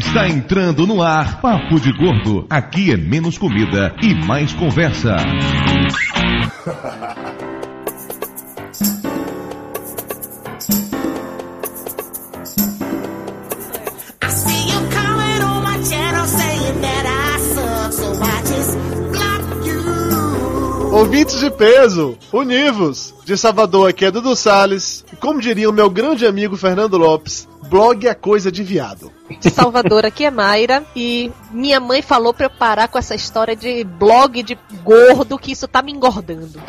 Está entrando no ar Papo de Gordo. Aqui é menos comida e mais conversa. Ouvintes de peso, univos! De Salvador aqui é Dudu Salles. E como diria o meu grande amigo Fernando Lopes, blog é coisa de viado. de Salvador, aqui é Mayra, e minha mãe falou pra eu parar com essa história de blog de gordo, que isso tá me engordando.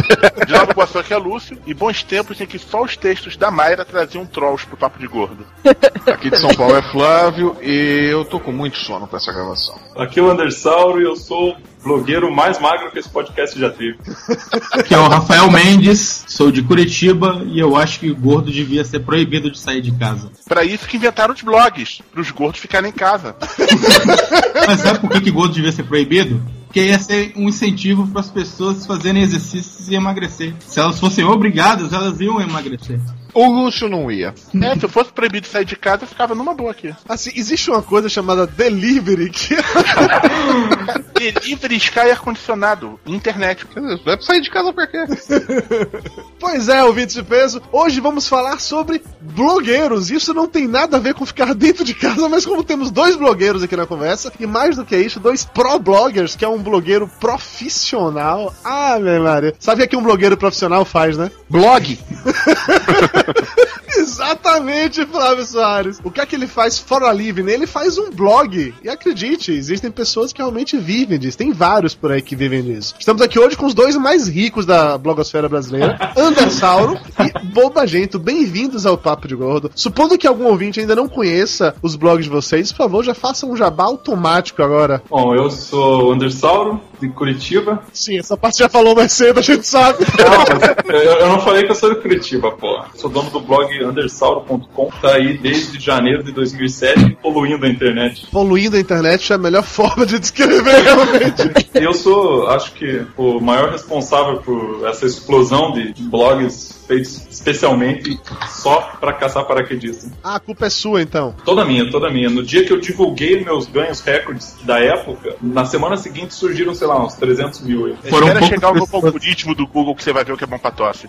De Nova Iguaçu aqui é Lúcio, e bons tempos em que só os textos da Mayra traziam trolls pro papo de gordo. Aqui de São Paulo é Flávio e eu tô com muito sono pra essa gravação. Aqui é o Andersauro e eu sou blogueiro mais magro que esse podcast já teve. Aqui é o Rafael Mendes, sou de Curitiba e eu acho que o gordo devia ser proibido de sair de casa. Pra isso que inventaram os blogs, pros gordos ficarem em casa. Mas sabe por que, que gordo devia ser proibido? Porque ia ser um incentivo para as pessoas fazerem exercícios e emagrecer. Se elas fossem obrigadas, elas iam emagrecer. O Lúcio não ia. É, se eu fosse proibido de sair de casa, eu ficava numa boa aqui. Assim, existe uma coisa chamada delivery que Delivery Sky ar-condicionado, internet. Vai pra sair de casa por quê? Pois é, ouvintes de peso, hoje vamos falar sobre blogueiros. Isso não tem nada a ver com ficar dentro de casa, mas como temos dois blogueiros aqui na conversa, e mais do que isso, dois pro-bloggers, que é um blogueiro profissional. Ah, minha Maria. Sabe o que um blogueiro profissional faz, né? Blog! Exatamente, Flávio Soares. O que é que ele faz fora livre? Ele faz um blog. E acredite, existem pessoas que realmente vivem disso. Tem vários por aí que vivem disso. Estamos aqui hoje com os dois mais ricos da blogosfera brasileira, Andersauro e Bobagento. Bem-vindos ao Papo de Gordo. Supondo que algum ouvinte ainda não conheça os blogs de vocês, por favor, já faça um jabá automático agora. Bom, eu sou o Andersauro, de Curitiba. Sim, essa parte já falou mais cedo, a gente sabe. Não, eu, eu não falei que eu sou de Curitiba, pô. Sou dono do blog undersauro.com, tá aí desde janeiro de 2007, poluindo a internet. Poluindo a internet é a melhor forma de descrever, realmente. E eu sou, acho que, o maior responsável por essa explosão de blogs feitos especialmente só pra caçar paraquedista. Ah, a culpa é sua, então. Toda minha, toda minha. No dia que eu divulguei meus ganhos recordes da época, na semana seguinte surgiram, sei lá, uns 300 mil. Eu, Foram Espera chegar o novo pessoas. algoritmo do Google que você vai ver o que é bom pra tosse.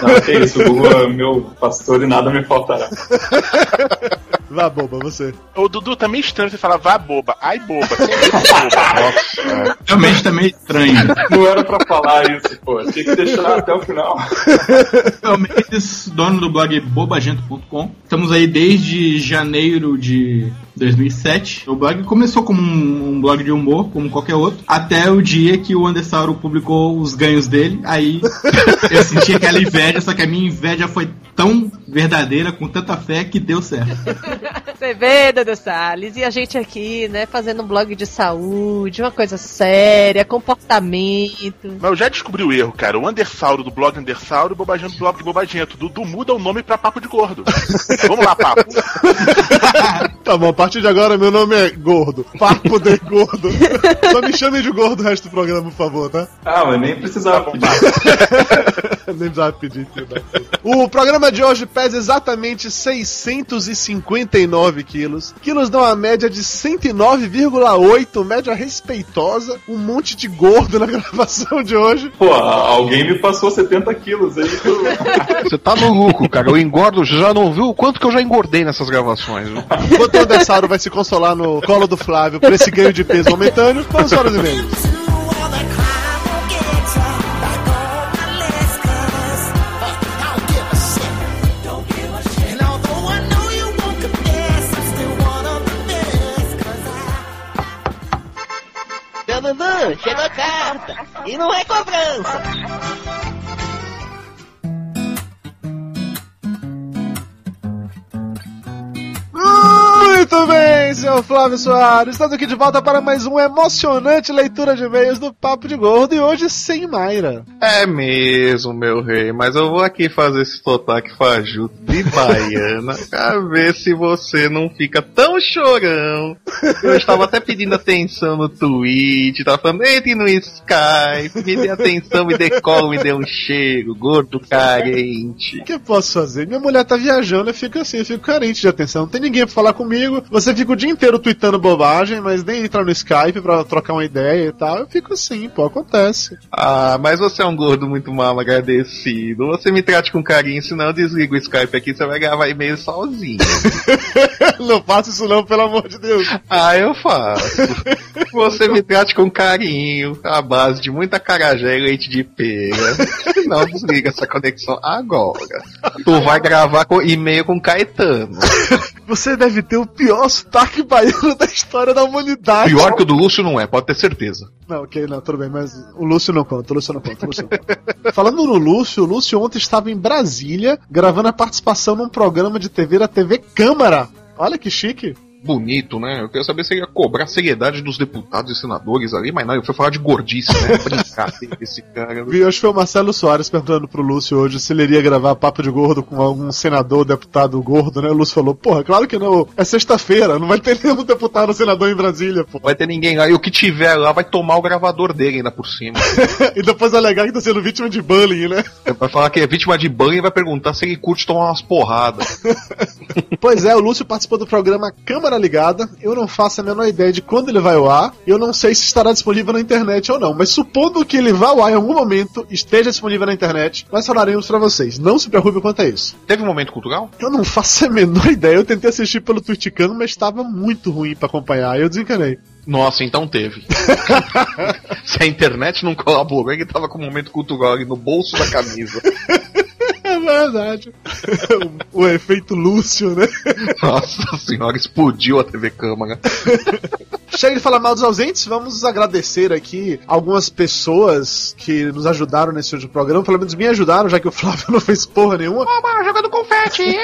Não, que isso, o Google é meu pastor e nada me faltará. Vá, boba, você. O Dudu também estranho você falar vá boba. Ai boba. É. Realmente tá meio estranho. Não era pra falar isso, pô. Tinha que deixar até o final. Eu Mendes, dono do blog bobagento.com. Estamos aí desde janeiro de 2007. O blog começou como um, um blog de humor, como qualquer outro, até o dia que o Andersauro publicou os ganhos dele. Aí eu senti aquela inveja, só que a minha inveja foi tão verdadeira, com tanta fé, que deu certo. Você vê, Dudu Salles, e a gente aqui, né, fazendo um blog de saúde, uma coisa séria, comportamento. Mas eu já descobri o erro, cara. O Undersauro do blog Undersauro e o Bobagento do blog Bobagento. Dudu muda o nome pra Papo de Gordo. Vamos lá, Papo. Tá bom, a partir de agora meu nome é Gordo. Papo de Gordo. Só me chamem de Gordo o resto do programa, por favor, tá? Ah, mas nem precisava pedir. Nem precisava pedir. O programa de hoje pesa exatamente 659 quilos, que nos dá uma média de 109,8, média respeitosa, um monte de gordo na gravação de hoje. Pô, alguém me passou 70 quilos aí. que eu- Você tá maluco, cara. Eu engordo, já não viu o quanto que eu já engordei nessas gravações. Enquanto o Andessauro vai se consolar no colo do Flávio por esse ganho de peso momentâneo, vamos para os e-mails. Chegou carta. E não é cobrança. Senhor Flávio Soares. Estamos aqui de volta para mais uma emocionante leitura de e-mails do Papo de Gordo e hoje sem Mayra. É mesmo, meu rei. Mas eu vou aqui fazer esse sotaque fajuto de baiana pra ver se você não fica tão chorão. Eu estava até pedindo atenção no Twitch, tava falando, entre no Skype, me dê atenção, me dê colo, me dê um cheiro, gordo carente. O que eu posso fazer? Minha mulher tá viajando, eu fico assim, eu fico carente de atenção. Não tem ninguém pra falar comigo. Você fica o dia inteiro tweetando bobagem, mas nem entra no Skype pra trocar uma ideia e tal. Eu fico assim, pô, acontece. Ah, mas você é um gordo muito mal agradecido. Você me trate com carinho, senão eu desligo o Skype aqui, você vai gravar e-mail sozinho. não faça isso não, pelo amor de Deus. Ah, eu faço. Você me trate com carinho, à base de muita carajé e leite de pera. Não desliga essa conexão agora. Tu vai gravar com e-mail com Caetano. Você deve ter o pior sotaque baiano da história da humanidade. Pior que o do Lúcio não é, pode ter certeza. Não, ok, não, tudo bem, mas o Lúcio não conta, o Lúcio não conta, o Lúcio não conta. Falando no Lúcio, o Lúcio ontem estava em Brasília gravando a participação num programa de TV da TV Câmara. Olha que chique. Bonito, né? Eu queria saber se ele ia cobrar a seriedade dos deputados e senadores ali, mas não, eu fui falar de gordice, né? Brincar desse cara. Vi, acho que foi o Marcelo Soares perguntando pro Lúcio hoje se ele iria gravar papo de gordo com algum senador, deputado gordo, né? O Lúcio falou, porra, claro que não. É sexta-feira, não vai ter nenhum deputado ou senador em Brasília, pô. Vai ter ninguém lá, e o que tiver lá vai tomar o gravador dele ainda por cima. e depois alegar que tá sendo vítima de bullying, né? Vai falar que é vítima de bullying e vai perguntar se ele curte tomar umas porradas. Pois é, o Lúcio participou do programa Câmara Ligada. Eu não faço a menor ideia de quando ele vai ao ar. Eu não sei se estará disponível na internet ou não. Mas supondo que ele vá ao ar em algum momento, esteja disponível na internet, nós falaremos pra vocês. Não se preocupe quanto a isso. Teve um momento cultural? Eu não faço a menor ideia. Eu tentei assistir pelo Twitchcano, mas estava muito ruim pra acompanhar. Eu desencanei. Nossa, então teve. se a internet não colaborou, ele tava com o momento cultural ali no bolso da camisa. É verdade. o, o efeito Lúcio, né? Nossa senhora, explodiu a TV Câmara. Chega de falar mal dos ausentes, vamos agradecer aqui algumas pessoas que nos ajudaram nesse último programa, pelo menos me ajudaram, já que o Flávio não fez porra nenhuma. Oba, jogando confete!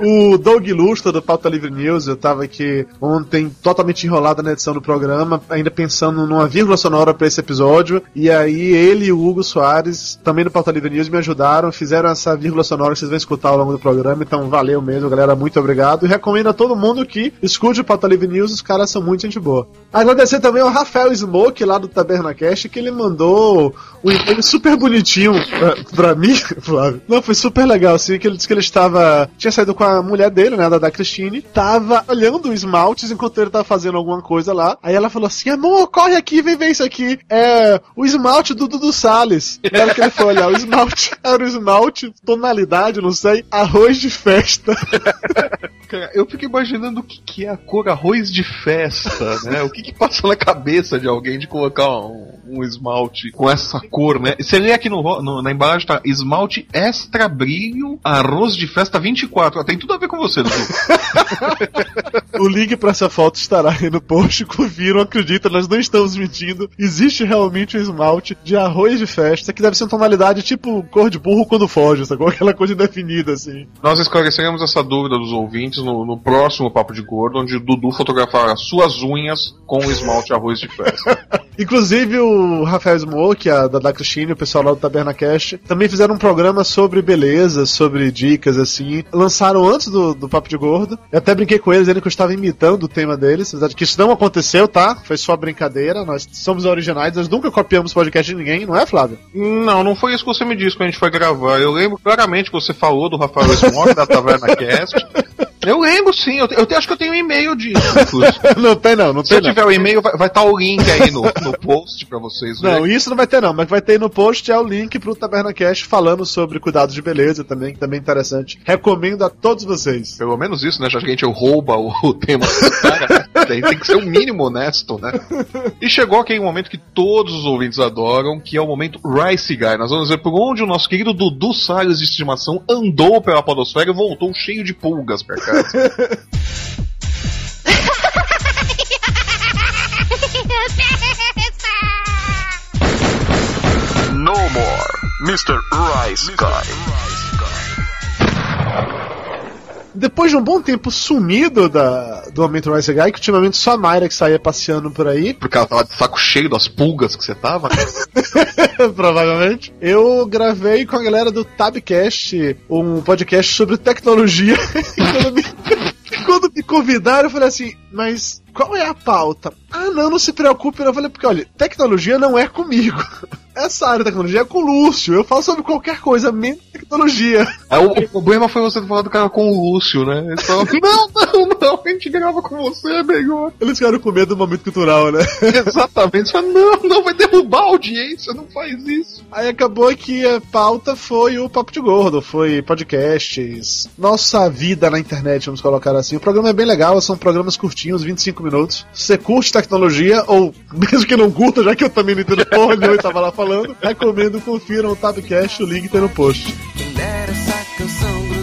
O Doug Lustra, do Pauta Livre News, eu tava aqui ontem totalmente enrolado na edição do programa, ainda pensando numa vírgula sonora pra esse episódio, e aí ele e o Hugo Soares, também do Pauta Livre News, me ajudaram, fizeram essa vírgula sonora que vocês vão escutar ao longo do programa, então valeu mesmo, galera, muito obrigado, e recomendo a todo mundo que escute o Pauta Livre News, os caras são muito gente boa. Agradecer também ao Rafael Smoke, lá do Tabernacast, que ele mandou um e-mail super bonitinho pra, pra mim, Flávio. Não, foi super legal, assim, que ele disse que ele estava. Tinha saído com a mulher dele, né, da, da Christine, tava olhando esmaltes enquanto ele tava fazendo alguma coisa lá. Aí ela falou assim: amor, corre aqui, vem ver isso aqui. É o esmalte do Dudu Salles. Na hora que ele foi olhar, o esmalte era o esmalte, tonalidade, não sei, arroz de festa. Cara, eu fico imaginando o que, que é a cor arroz de festa, né? O que, que passa na cabeça de alguém de colocar um, um esmalte com essa cor, né? Você lê aqui no, no- na embalagem, tá? Esmalte extra brilho, arroz de festa 24. Tem tudo a ver com você, Dudu. O link pra essa foto estará aí no post. Confiram, acredita, nós não estamos mentindo. Existe realmente um esmalte de arroz de festa que deve ser uma tonalidade tipo cor de burro quando foge, sacou? Aquela coisa indefinida assim. Nós esclareceremos essa dúvida dos ouvintes no, no próximo Papo de Gordo, onde o Dudu fotografará suas unhas com o esmalte arroz de festa. Inclusive o Rafael Smoke, a da, Cristine, o pessoal lá do Taberna Cash, também fizeram um programa sobre beleza, sobre dicas, assim. Lançaram antes do, do Papo de Gordo. Eu até brinquei com eles, dizendo que eu estava imitando o tema deles. Na verdade, que isso não aconteceu, tá? Foi só brincadeira. Nós somos originais, nós nunca copiamos podcast de ninguém, não é, Flávio? Não, não foi isso que você me disse quando a gente foi gravar. Eu lembro claramente que você falou do Rafael Smoke da Taverna Cast. Eu lembro sim, eu, te- eu te- acho que eu tenho um e-mail disso. não tem não, não Se tem eu não. tiver o e-mail, vai estar o link aí no, no post pra vocês verem. Não, isso não vai ter não, mas vai ter no post é o link pro Taberna Cash falando sobre cuidados de beleza também, que também é interessante. Recomendo a todos vocês. Pelo menos isso, né? Já que a gente rouba o, o tema do cara, tem, tem que ser o mínimo honesto, né? E chegou aquele momento que todos os ouvintes adoram, que é o momento Rice Guy. Nós vamos ver por onde o nosso querido Dudu Salles de estimação andou pela podosfera e voltou cheio de pulgas pra casa. No more, Mr. Rice Guy. Depois de um bom tempo sumido da, do momento Rice Guy, que ultimamente só a Mayra que saía passeando por aí, Porque ela tava de saco cheio das pulgas que você tava. né? provavelmente, eu gravei com a galera do Tabcast um podcast sobre tecnologia. e quando me, quando me convidaram, eu falei assim, mas qual é a pauta? Ah, não, não se preocupe. Eu falei, porque olha, tecnologia não é comigo. essa área de tecnologia é com o Lúcio. Eu falo sobre qualquer coisa, menos tecnologia. É, o, o problema foi você falado do cara com o Lúcio, né? Ele falou, não, não, não, a gente grava com você, é melhor. Eles ficaram com medo do momento cultural, né? Exatamente. Você fala, não, não, vai derrubar a audiência, não faz isso. Aí acabou que a pauta foi o Papo de Gordo, foi podcasts, nossa vida na internet, vamos colocar assim. O programa é bem legal, são programas curtinhos, 25 minutos. Você curte tecnologia, ou mesmo que não curta, já que eu também não entendo porra nenhuma e tava lá falando, recomendo, confiram o Tabcast, o link tem no post. Quem dera essa canção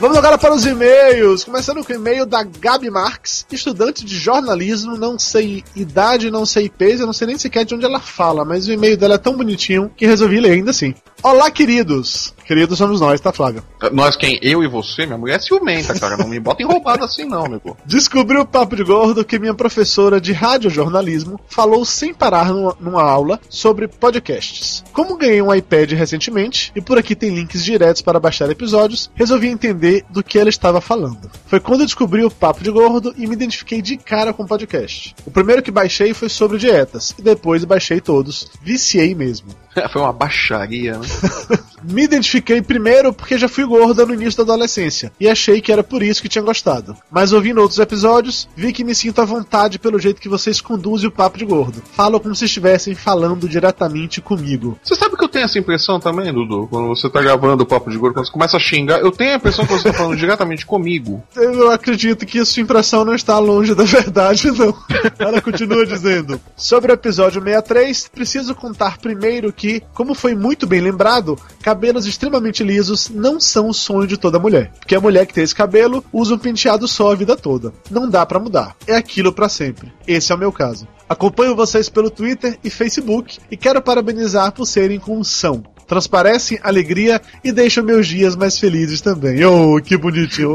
Vamos agora para os e-mails. Começando com o e-mail da Gabi Marques, estudante de jornalismo, não sei idade, não sei peso, eu não sei nem sequer de onde ela fala, mas o e-mail dela é tão bonitinho que resolvi ler ainda assim. Olá, queridos. Queridos somos nós, tá, Flávio? Nós quem? Eu e você? Minha mulher é ciumenta, cara. Não me bota em roubada assim, não, meu pô. Descobri o papo de gordo que minha professora de radiojornalismo falou sem parar numa, numa aula sobre podcasts. Como ganhei um iPad recentemente e por aqui tem links diretos para baixar episódios, resolvi entender do que ela estava falando. Foi quando eu descobri o papo de gordo e me identifiquei de cara com o podcast. O primeiro que baixei foi sobre dietas e depois baixei todos. Viciei mesmo. Foi uma baixaria, né? Me identifiquei primeiro porque já fui gorda no início da adolescência e achei que era por isso que tinha gostado. Mas ouvindo outros episódios, vi que me sinto à vontade pelo jeito que vocês conduzem o papo de gordo. Falam como se estivessem falando diretamente comigo. Você sabe que eu tenho essa impressão também, Dudu? Quando você tá gravando o papo de gordo, quando você começa a xingar, eu tenho a impressão que você tá falando diretamente comigo. Eu acredito que a sua impressão não está longe da verdade, não. Ela continua dizendo: Sobre o episódio 63, preciso contar primeiro que, como foi muito bem lembrado, cabelos extremamente lisos não são o sonho de toda mulher. Porque a mulher que tem esse cabelo usa um penteado só a vida toda. Não dá pra mudar. É aquilo pra sempre. Esse é o meu caso. Acompanho vocês pelo Twitter e Facebook e quero parabenizar por serem como são. Transparecem alegria e deixam meus dias mais felizes também. Oh, que bonitinho.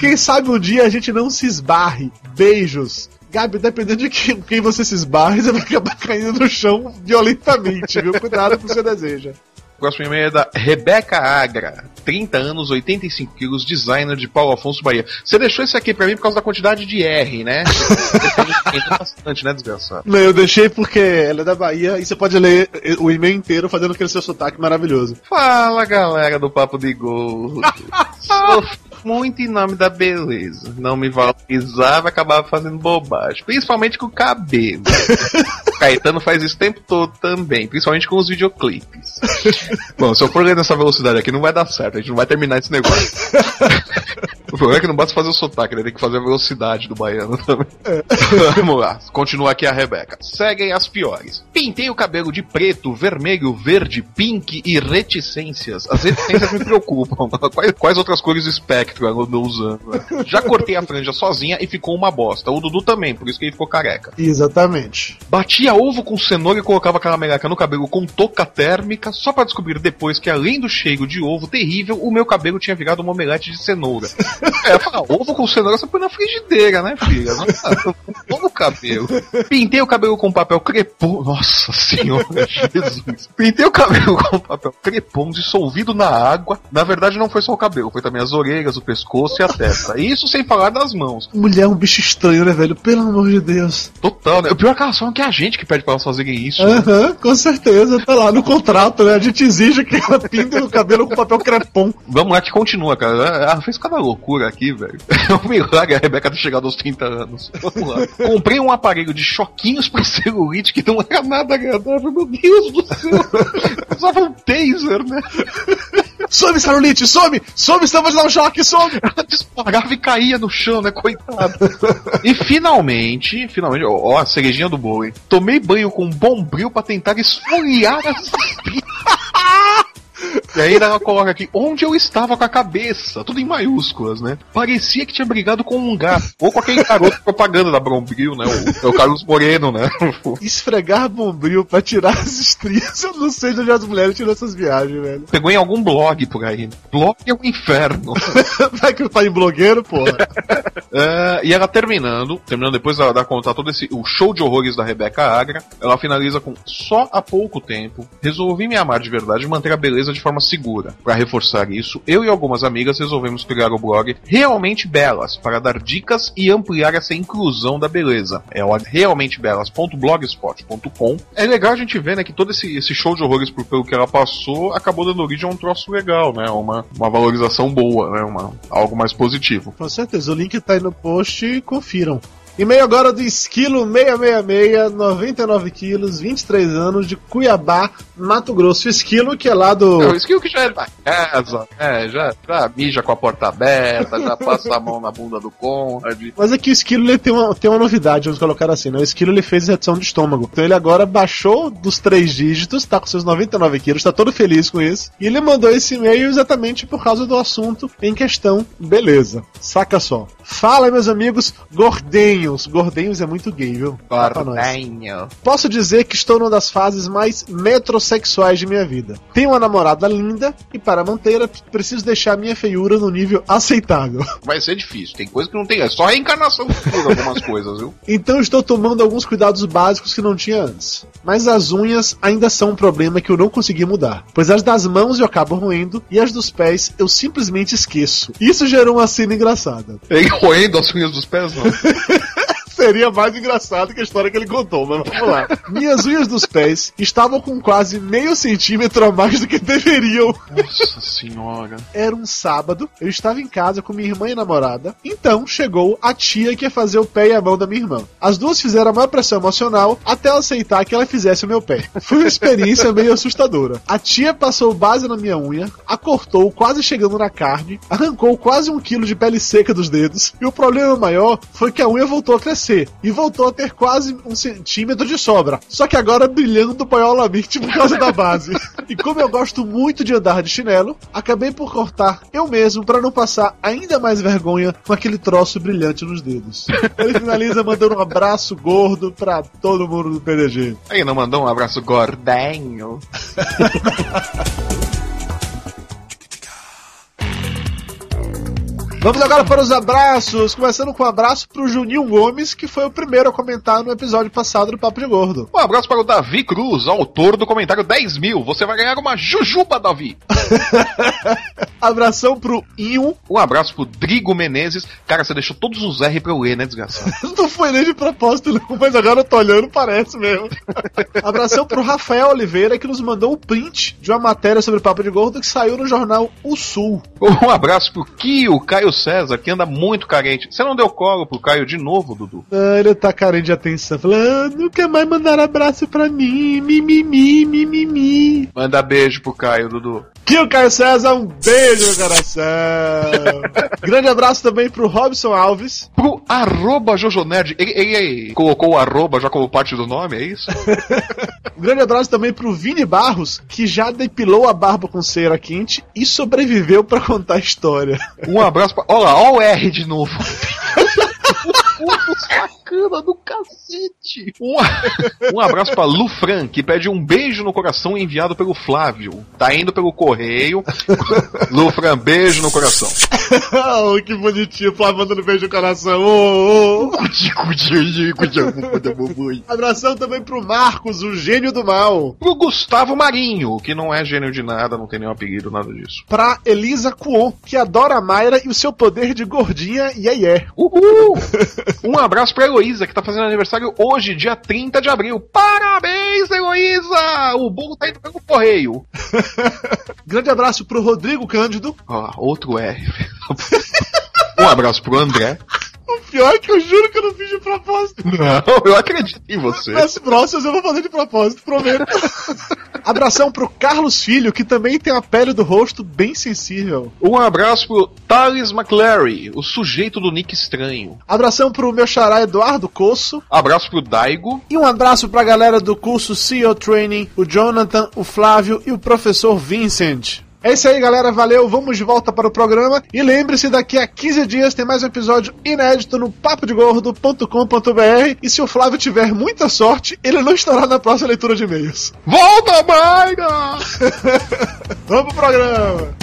Quem sabe um dia a gente não se esbarre. Beijos. Gabi, dependendo de quem, quem você se esbarre, você vai acabar caindo no chão violentamente, viu? Cuidado com o que você deseja. O próximo e-mail é da Rebeca Agra, 30 anos, 85 quilos, designer de Paulo Afonso Bahia. Você deixou esse aqui pra mim por causa da quantidade de R, né? Bastante, né, desgraçado? Não, eu deixei porque ela é da Bahia e você pode ler o e-mail inteiro fazendo aquele seu sotaque maravilhoso. Fala, galera do Papo de Gordo. Sofro muito em nome da beleza. Não me valorizava, acabava fazendo bobagem. Principalmente com o cabelo. o Caetano faz isso o tempo todo também, principalmente com os videoclipes. Bom, se eu for ler nessa velocidade aqui, não vai dar certo, a gente não vai terminar esse negócio. o problema é que não basta fazer o sotaque, né? Tem que fazer a velocidade do baiano também. Vamos lá, continua aqui a Rebeca. Seguem as piores. Pintei o cabelo de preto, vermelho, verde, pink e reticências. As reticências me preocupam. Quais, quais outras cores espectro eu ando usando? né? Já cortei a franja sozinha e ficou uma bosta. O Dudu também, por isso que ele ficou careca. Exatamente. Batia ovo com cenoura e colocava aquela meleca no cabelo com touca térmica, só pra descobrir depois que além do cheiro de ovo terrível, o meu cabelo tinha virado uma omelete de cenoura. É, ovo com cenoura você põe na frigideira, né, filha? Não, não no cabelo. Pintei o cabelo com papel crepom. Nossa senhora, Jesus. Pintei o cabelo com papel crepom dissolvido na água. Na verdade, não foi só o cabelo, foi também as orelhas, o pescoço e a testa. Isso sem falar das mãos. Mulher é um bicho estranho, né, velho? Pelo amor de Deus. Total, né? O pior é que elas falam que é a gente que pede pra elas fazerem isso. né? Aham, com certeza. Tá lá no contrato, né? A gente exige que ela pinte o cabelo com papel crepom. Vamos lá que continua, cara. Ela fez cada loucura aqui, velho. É um milagre a Rebeca ter chegado aos 30 anos. Vamos lá. Comprei um aparelho de choquinhos pra celulite que não era nada agradável. Meu Deus do céu. Usava um taser, né? Some, celulite, some! Some, te dar um choque, some! Ela disparava e caía no chão, né? Coitado. E finalmente, finalmente, ó, ó, a cerejinha do bolo, hein? Tomei banho com bombril pra tentar esfoliar as. E aí ela coloca aqui, onde eu estava com a cabeça, tudo em maiúsculas, né? Parecia que tinha brigado com um gato. Ou com aquele garoto propaganda da Bombril, né? O, é o Carlos Moreno, né? Esfregar bombril pra tirar as estrias. Eu não sei de onde as mulheres tiram essas viagens, velho. Pegou em algum blog por aí. Blog é um inferno. Vai que tá em blogueiro, porra. É, e ela terminando, terminando depois da, da contar todo esse o show de horrores da Rebeca Agra, ela finaliza com só há pouco tempo resolvi me amar de verdade e manter a beleza de forma segura. Para reforçar isso, eu e algumas amigas resolvemos criar o blog Realmente Belas para dar dicas e ampliar essa inclusão da beleza. É o realmentebelas.blogspot.com. É legal a gente ver, né, que todo esse, esse show de horrores por, pelo que ela passou acabou dando origem a um troço legal, né? Uma, uma valorização boa, né? Uma, algo mais positivo. Com certeza, o link tá aí no post, confiram. E-mail agora do Esquilo 666, 99 quilos, 23 anos, de Cuiabá, Mato Grosso. Esquilo que é lá do. É, o skill que já é da casa, é, já, já mija com a porta aberta, já passa a mão na bunda do Conrad. Mas aqui o Esquilo ele tem uma, tem uma novidade, vamos colocar assim, né? O Esquilo ele fez redução de estômago. Então ele agora baixou dos três dígitos, tá com seus 99 quilos, tá todo feliz com isso. E ele mandou esse e-mail exatamente por causa do assunto em questão. Beleza. Saca só. Fala, meus amigos gordinhos. Gordinhos é muito gay, viu? Gordinho. Posso dizer que estou numa das fases mais metrosexuais de minha vida. Tenho uma namorada linda e para mantê-la preciso deixar minha feiura no nível aceitável. Vai ser difícil, tem coisa que não tem, é só reencarnação futura algumas coisas, viu? Então estou tomando alguns cuidados básicos que não tinha antes. Mas as unhas ainda são um problema que eu não consegui mudar. Pois as das mãos eu acabo roendo e as dos pés eu simplesmente esqueço. Isso gerou uma cena engraçada. Ele roendo as unhas dos pés, não. Seria mais engraçado que a história que ele contou, mas vamos lá. Minhas unhas dos pés estavam com quase meio centímetro a mais do que deveriam. Nossa senhora. Era um sábado, eu estava em casa com minha irmã e namorada. Então chegou a tia que ia fazer o pé e a mão da minha irmã. As duas fizeram a maior pressão emocional até ela aceitar que ela fizesse o meu pé. Foi uma experiência meio assustadora. A tia passou base na minha unha, a cortou quase chegando na carne, arrancou quase um quilo de pele seca dos dedos. E o problema maior foi que a unha voltou a crescer e voltou a ter quase um centímetro de sobra. Só que agora brilhando paiolamite por causa da base. E como eu gosto muito de andar de chinelo, acabei por cortar eu mesmo para não passar ainda mais vergonha com aquele troço brilhante nos dedos. Ele finaliza mandando um abraço gordo pra todo mundo do PDG. Aí não mandou um abraço gordinho. Vamos agora para os abraços, começando com um abraço pro Juninho Gomes, que foi o primeiro a comentar no episódio passado do Papo de Gordo. Um abraço para o Davi Cruz, autor do comentário 10 mil. Você vai ganhar uma jujuba, Davi. Abração pro Inho. Um abraço pro Drigo Menezes. Cara, você deixou todos os R pra eu ler, né, desgraçado? Não foi nem de propósito, não, mas agora eu tô olhando, parece mesmo. Abração pro Rafael Oliveira, que nos mandou o print de uma matéria sobre o Papo de Gordo que saiu no jornal O Sul. Um abraço pro Kio Caio César, que anda muito carente. Você não deu colo pro Caio de novo, Dudu? Ah, ele tá carente de atenção. Falando, ah, nunca mais mandaram abraço pra mim, mimimi, mimimi. Manda beijo pro Caio, Dudu. Que o Caio César, um beijo no coração. Grande abraço também pro Robson Alves. Pro arroba Jojo Nerd. Ele, ele- ele colocou o arroba já como parte do nome, é isso? Um grande abraço também pro Vini Barros, que já depilou a barba com cera quente e sobreviveu pra contar a história. Um abraço pra. Olha lá, ó o R de novo. Puto sacana do cacete. Um, um abraço pra Lu Fran, que pede um beijo no coração enviado pelo Flávio. Tá indo pelo correio. Lu Fran, beijo no coração. oh, que bonitinho, Flávio mandando beijo no coração. Oh, oh. Abração também pro Marcos, o gênio do mal. Pro Gustavo Marinho, que não é gênio de nada, não tem nenhum apelido, nada disso. Pra Elisa Kuon, que adora a Mayra e o seu poder de gordinha e yeah, yeah. Uhul! Um abraço pra Heloísa, que tá fazendo aniversário hoje, dia 30 de abril. Parabéns, Heloísa! O bolo tá indo pelo correio. Grande abraço pro Rodrigo Cândido. Ó, outro R. um abraço pro André. O pior é que eu juro que eu não fiz de propósito. Não, eu acredito em você. Nas próximas eu vou fazer de propósito, prometo. Abração pro Carlos Filho, que também tem a pele do rosto bem sensível. Um abraço pro Thales McClary, o sujeito do nick estranho. Abração pro meu xará Eduardo Coço. Abraço pro Daigo. E um abraço pra galera do curso CEO Training, o Jonathan, o Flávio e o professor Vincent. É isso aí, galera. Valeu. Vamos de volta para o programa. E lembre-se, daqui a 15 dias tem mais um episódio inédito no papodegordo.com.br. E se o Flávio tiver muita sorte, ele não estará na próxima leitura de e-mails. Volta, Mayra! Vamos pro programa.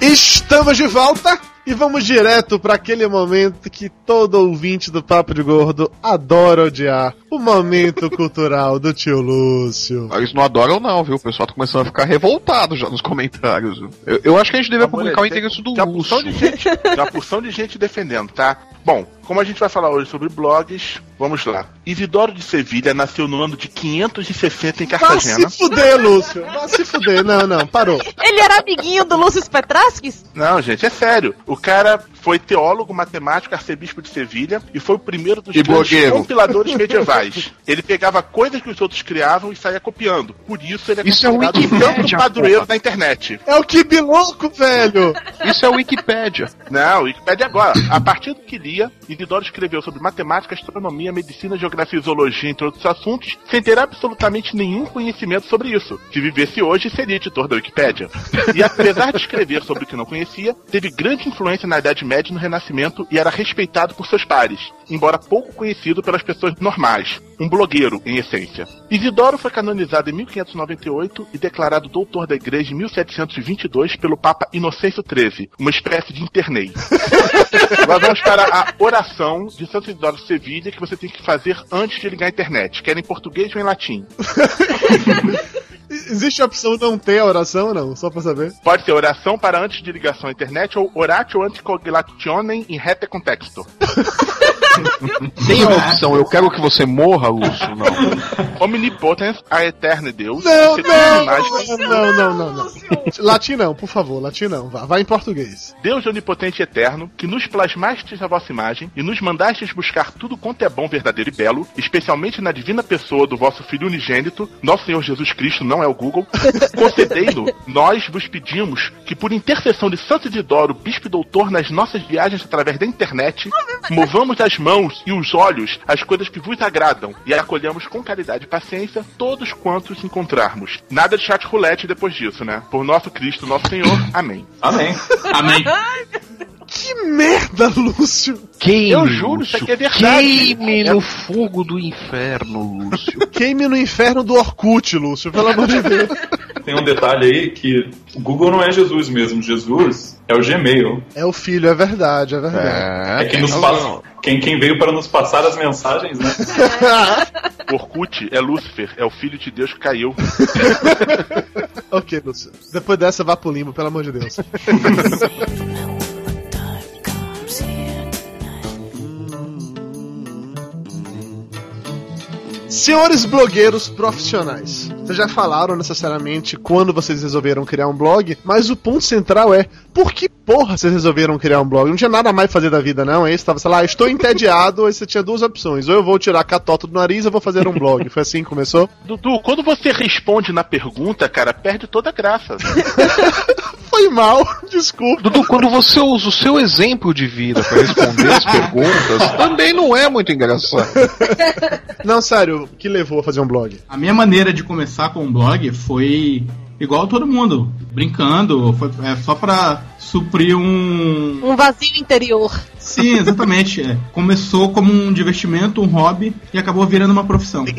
Estamos de volta E vamos direto para aquele momento que todo ouvinte do Papo de Gordo adora odiar. O momento cultural do tio Lúcio. Eles não adoram não, viu? O pessoal tá começando a ficar revoltado já nos comentários. Eu, eu acho que a gente devia publicar o endereço do Tem uma porção Lúcio. de gente, tem uma porção de gente defendendo, tá? Bom, como a gente vai falar hoje sobre blogs, vamos lá. Isidoro de Sevilha nasceu no ano de 560 em Vai Cartagena. se fuder, Lúcio. Vai se fuder. Não, não, parou. Ele era amiguinho do Lúcio Petrasques? Não, gente, é sério. O cara foi teólogo, matemático, arcebispo de Sevilha e foi o primeiro dos compiladores medievais. Ele pegava coisas que os outros criavam e saía copiando. Por isso ele é Isso é considerado o Wikipédia, santo padroeiro porra. da internet. É o Kibi louco, velho. Isso é Wikipédia. Não, o Wikipedia agora. A partir do que lia, Isidoro escreveu sobre matemática, astronomia, medicina, geografia e zoologia, entre outros assuntos, sem ter absolutamente nenhum conhecimento sobre isso. Se vivesse hoje, seria editor da Wikipédia. E apesar de escrever sobre o que não conhecia, teve grande influência na Idade Média e no Renascimento e era respeitado por seus pares, embora pouco conhecido pelas pessoas normais. Um blogueiro, em essência. Isidoro foi canonizado em 1598 e declarado doutor da Igreja em 1722 pelo Papa Inocêncio XIII, uma espécie de internei. Nós vamos para a oração de Santo Isidoro de Sevilha que você tem que fazer antes de ligar a internet, quer em português ou em latim. Existe a opção de não ter a oração não? Só pra saber. Pode ser oração para antes de ligação à internet ou oratio anticoagulationem in rete contexto. Tem a opção, eu quero que você morra, Lúcio? Não. Omnipotens a eterno Deus. Não, uma não, não, não, não, não. Latim não, por favor, latim não. Vá, vai em português. Deus onipotente e eterno, que nos plasmastes a vossa imagem e nos mandastes buscar tudo quanto é bom, verdadeiro e belo, especialmente na divina pessoa do vosso Filho unigênito, nosso Senhor Jesus Cristo, não é o Google, concedei-no, nós vos pedimos que por intercessão de Santo Isidoro, bispo e doutor nas nossas viagens através da internet, movamos as mãos e os olhos às coisas que vos agradam e acolhamos com caridade e paciência todos quantos encontrarmos. Nada de chat roulette depois disso, né? Por nosso Cristo, nosso Senhor. Amém. Amém. Amém. Que merda, Lúcio. Queime, Eu juro, isso aqui é verdade. Queime É- no fogo do inferno, Lúcio. Queime no inferno do Orkut, Lúcio, pelo amor de Deus. Tem um detalhe aí que o Google não é Jesus mesmo. Jesus é o Gmail. É o filho, é verdade, é verdade. É quem, nos passa, quem, quem veio para nos passar as mensagens, né? Orkut é Lúcifer, é o filho de Deus que caiu. ok, Lúcio. Depois dessa, vá pro limbo, pelo amor de Deus. Senhores blogueiros profissionais, vocês já falaram necessariamente quando vocês resolveram criar um blog, mas o ponto central é por que porra vocês resolveram criar um blog? Não tinha nada mais pra fazer da vida, não? Aí você tava, sei lá, estou entediado, aí você tinha duas opções. Ou eu vou tirar a catota do nariz ou eu vou fazer um blog. Foi assim que começou? Dudu, quando você responde na pergunta, cara, perde toda a graça. Foi mal, desculpa. Dudu, quando você usa o seu exemplo de vida pra responder as perguntas, também não é muito engraçado. Não, sério, que levou a fazer um blog? A minha maneira de começar com o blog foi igual todo mundo, brincando, foi é, só pra suprir um. Um vazio interior. Sim, exatamente. é. Começou como um divertimento, um hobby e acabou virando uma profissão.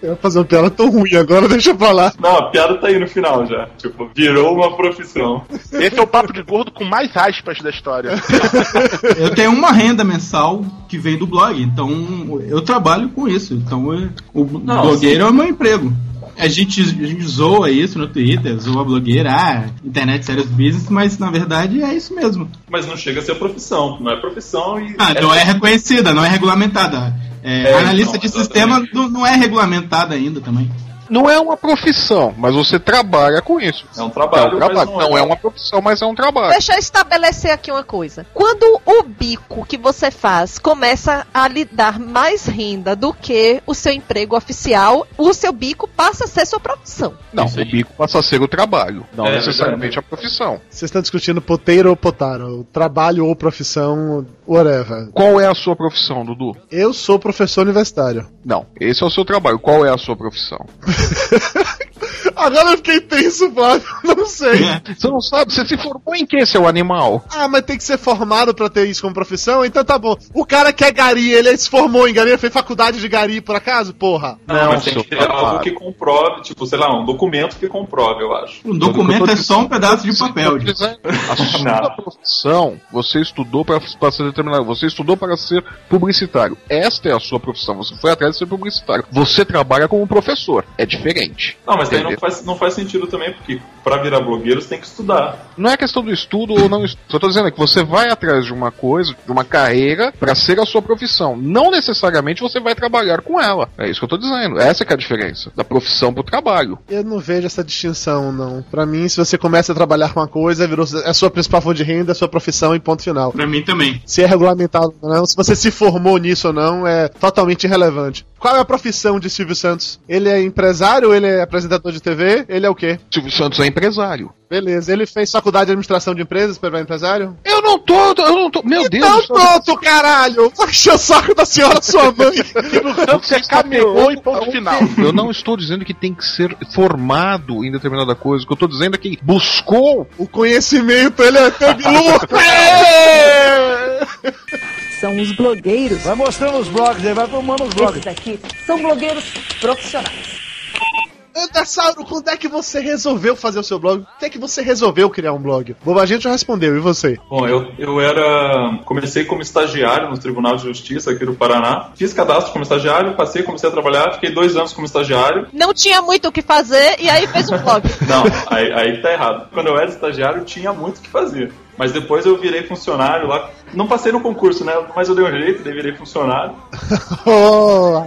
Eu ia fazer uma piada tão ruim agora, deixa eu falar. Não, a piada tá aí no final já. Tipo, virou uma profissão. Esse é o papo de gordo com mais aspas da história. Eu tenho uma renda mensal que vem do blog, então eu trabalho com isso. Então eu- o Não, blogueiro é o meu emprego. A gente, a gente zoa isso no Twitter, zoa a blogueira, ah, internet serious business, mas na verdade é isso mesmo. Mas não chega a ser profissão. Não é profissão e. Ah, não é reconhecida, não é regulamentada. É, É, analista então, de sistema não, não é regulamentada ainda também. Não é uma profissão, mas você trabalha com isso. É um trabalho, É um trabalho. mas Não é uma profissão, mas é um trabalho. Deixa eu estabelecer aqui uma coisa. Quando o bico que você faz começa a lhe dar mais renda do que o seu emprego oficial, o seu bico passa a ser sua profissão. Não, o bico passa a ser o trabalho, não É, necessariamente a profissão. Vocês estão discutindo poteiro ou potaro, trabalho ou profissão, whatever. Qual é a sua profissão, Dudu? Eu sou professor universitário. Não, esse é o seu trabalho. Qual é a sua profissão? Agora eu fiquei tenso, Flávio. Não sei. Você não sabe? Você se formou em que, seu animal? Ah, mas tem que ser formado pra ter isso como profissão? Então tá bom. O cara que é gari, ele se formou em gari, ele fez faculdade de gari, por acaso? Porra. Não, mas tem que ter algo que comprove, tipo, sei lá, um documento que comprove, eu acho. Um documento é só um pedaço de papel. gente. A sua Não. profissão, você estudou para para ser determinado. Você estudou para ser publicitário. Esta é a sua profissão. Você foi atrás de ser publicitário. Você trabalha como professor. É diferente. Não, mas daí não faz, não faz sentido também, porque pra virar blogueiro você tem que estudar. Não é questão do estudo ou não estudo. Eu tô dizendo é que você vai atrás de uma coisa, de uma carreira, para ser a sua profissão. Não necessariamente você vai trabalhar com ela. É isso que eu tô dizendo. Essa que é a diferença. Da profissão pro trabalho. Eu não vejo essa distinção, não. Pra mim, se você começa a trabalhar com uma coisa, virou é a sua principal fonte de renda, é a sua profissão e ponto final. Pra mim também. Se é regulamentado ou não, se você se formou nisso ou não, é totalmente irrelevante. Qual é a profissão de Silvio Santos? Ele é empresário? Ele é apresentador de TV? Ele é o quê? Silvio Santos é empresário. Beleza, ele fez faculdade de administração de empresas para empresário? Eu não tô, eu não tô. Meu Deus. Não, eu tô- pronto, caralho! Vai encher o saco da senhora, sua mãe! Você caminhou e ponto final. Eu não estou dizendo que tem que ser formado em determinada coisa. O que eu estou dizendo é que buscou. O conhecimento, ele é tebilu! São os blogueiros. Vai mostrando os blogs aí, vai formando os blogs. Esses aqui são blogueiros profissionais. Andersauro, quando é que você resolveu fazer o seu blog? Quando é que você resolveu criar um blog? Bobagento já respondeu, e você? Bom, eu, eu era. Comecei como estagiário no Tribunal de Justiça aqui do Paraná. Fiz cadastro como estagiário, passei, comecei a trabalhar, fiquei dois anos como estagiário. Não tinha muito o que fazer e aí fez um blog. Não, aí, aí tá errado. Quando eu era estagiário, tinha muito o que fazer. Mas depois eu virei funcionário lá. Não passei no concurso, né? Mas eu dei um jeito, daí virei funcionário. Oh.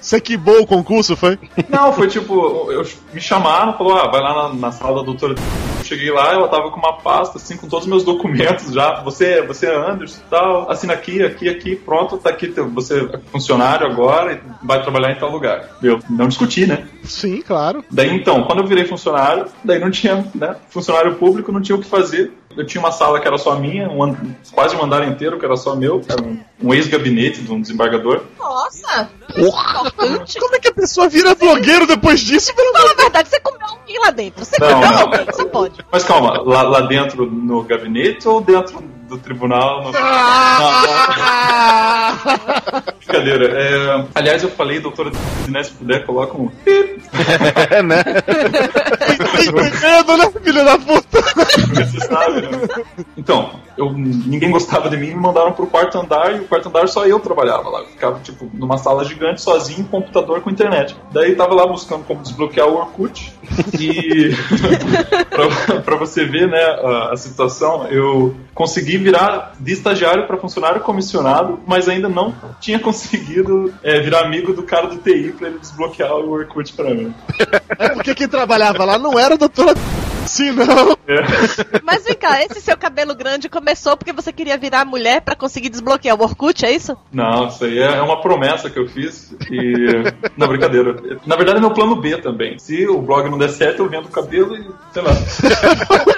Você quibou o concurso, foi? Não, foi tipo, eu, me chamaram, falou, ah, vai lá na, na sala da doutora. Eu cheguei lá, ela tava com uma pasta, assim, com todos os meus documentos já. Você, você é Anderson e tal, assina aqui, aqui, aqui, pronto, tá aqui, você é funcionário agora e vai trabalhar em tal lugar. Eu não discuti, né? Sim, claro. Daí então, quando eu virei funcionário, daí não tinha, né? Funcionário público não tinha o que fazer. Eu tinha uma sala que era só minha, um quase um andar inteiro que era só meu, era um, um ex-gabinete de um desembargador. Nossa! Porra! Como é que a pessoa vira blogueiro depois disso? Pelo Fala a verdade, você comeu alguém lá dentro. Você Não, comeu não. alguém, você pode. Mas calma, lá, lá dentro no gabinete ou dentro do tribunal? No... Brincadeira. É, aliás, eu falei, doutora, né, se puder, coloca um. É, né? Entendendo, né, filho da puta? Você sabe, né? Então, eu, ninguém gostava de mim, me mandaram pro quarto andar e o quarto andar só eu trabalhava lá. Eu ficava, tipo, numa sala gigante, sozinho, computador com internet. Daí tava lá buscando como desbloquear o Orkut e pra, pra você ver, né, a, a situação, eu consegui virar de estagiário para funcionário comissionado, mas ainda não tinha conseguido é, virar amigo do cara do TI pra ele desbloquear o Orkut pra mim. É porque quem trabalhava lá não era a doutora Sim, não. Mas vem cá, esse seu cabelo grande começou porque você queria virar mulher pra conseguir desbloquear o Orkut, é isso? Não, isso aí é uma promessa que eu fiz. E. Não, brincadeira. Na verdade, é meu plano B também. Se o blog não der certo, eu vendo o cabelo e. sei lá.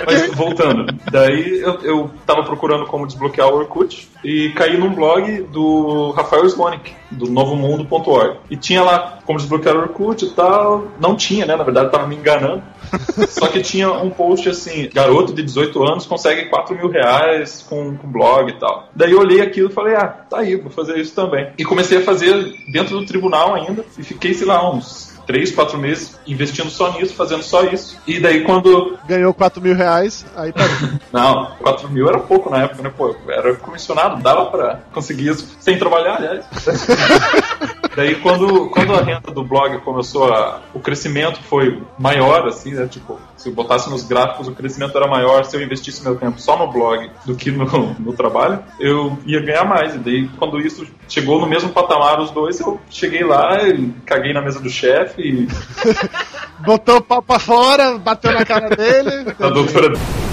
Mas voltando. Daí eu, eu tava procurando como desbloquear o Orkut e caí num blog do Rafael Slonik, do novomundo.org. E tinha lá como desbloquear o Orkut e tal. Não tinha, né? Na verdade, eu tava me enganando. Só que tinha um post assim: garoto de 18 anos consegue 4 mil reais com, com blog e tal. Daí eu olhei aquilo e falei: ah, tá aí, vou fazer isso também. E comecei a fazer dentro do tribunal ainda. E fiquei, sei lá, uns 3, 4 meses investindo só nisso, fazendo só isso. E daí quando. Ganhou 4 mil reais, aí parou. Não, 4 mil era pouco na época, né? Pô, era comissionado, dava pra conseguir isso sem trabalhar, aliás. Daí quando, quando a renda do blog começou a. O crescimento foi maior, assim, né? Tipo, se eu botasse nos gráficos, o crescimento era maior se eu investisse meu tempo só no blog do que no, no trabalho, eu ia ganhar mais. E daí, quando isso chegou no mesmo patamar, os dois, eu cheguei lá e caguei na mesa do chefe e Botou o pau pra fora, bateu na cara dele. a doutora.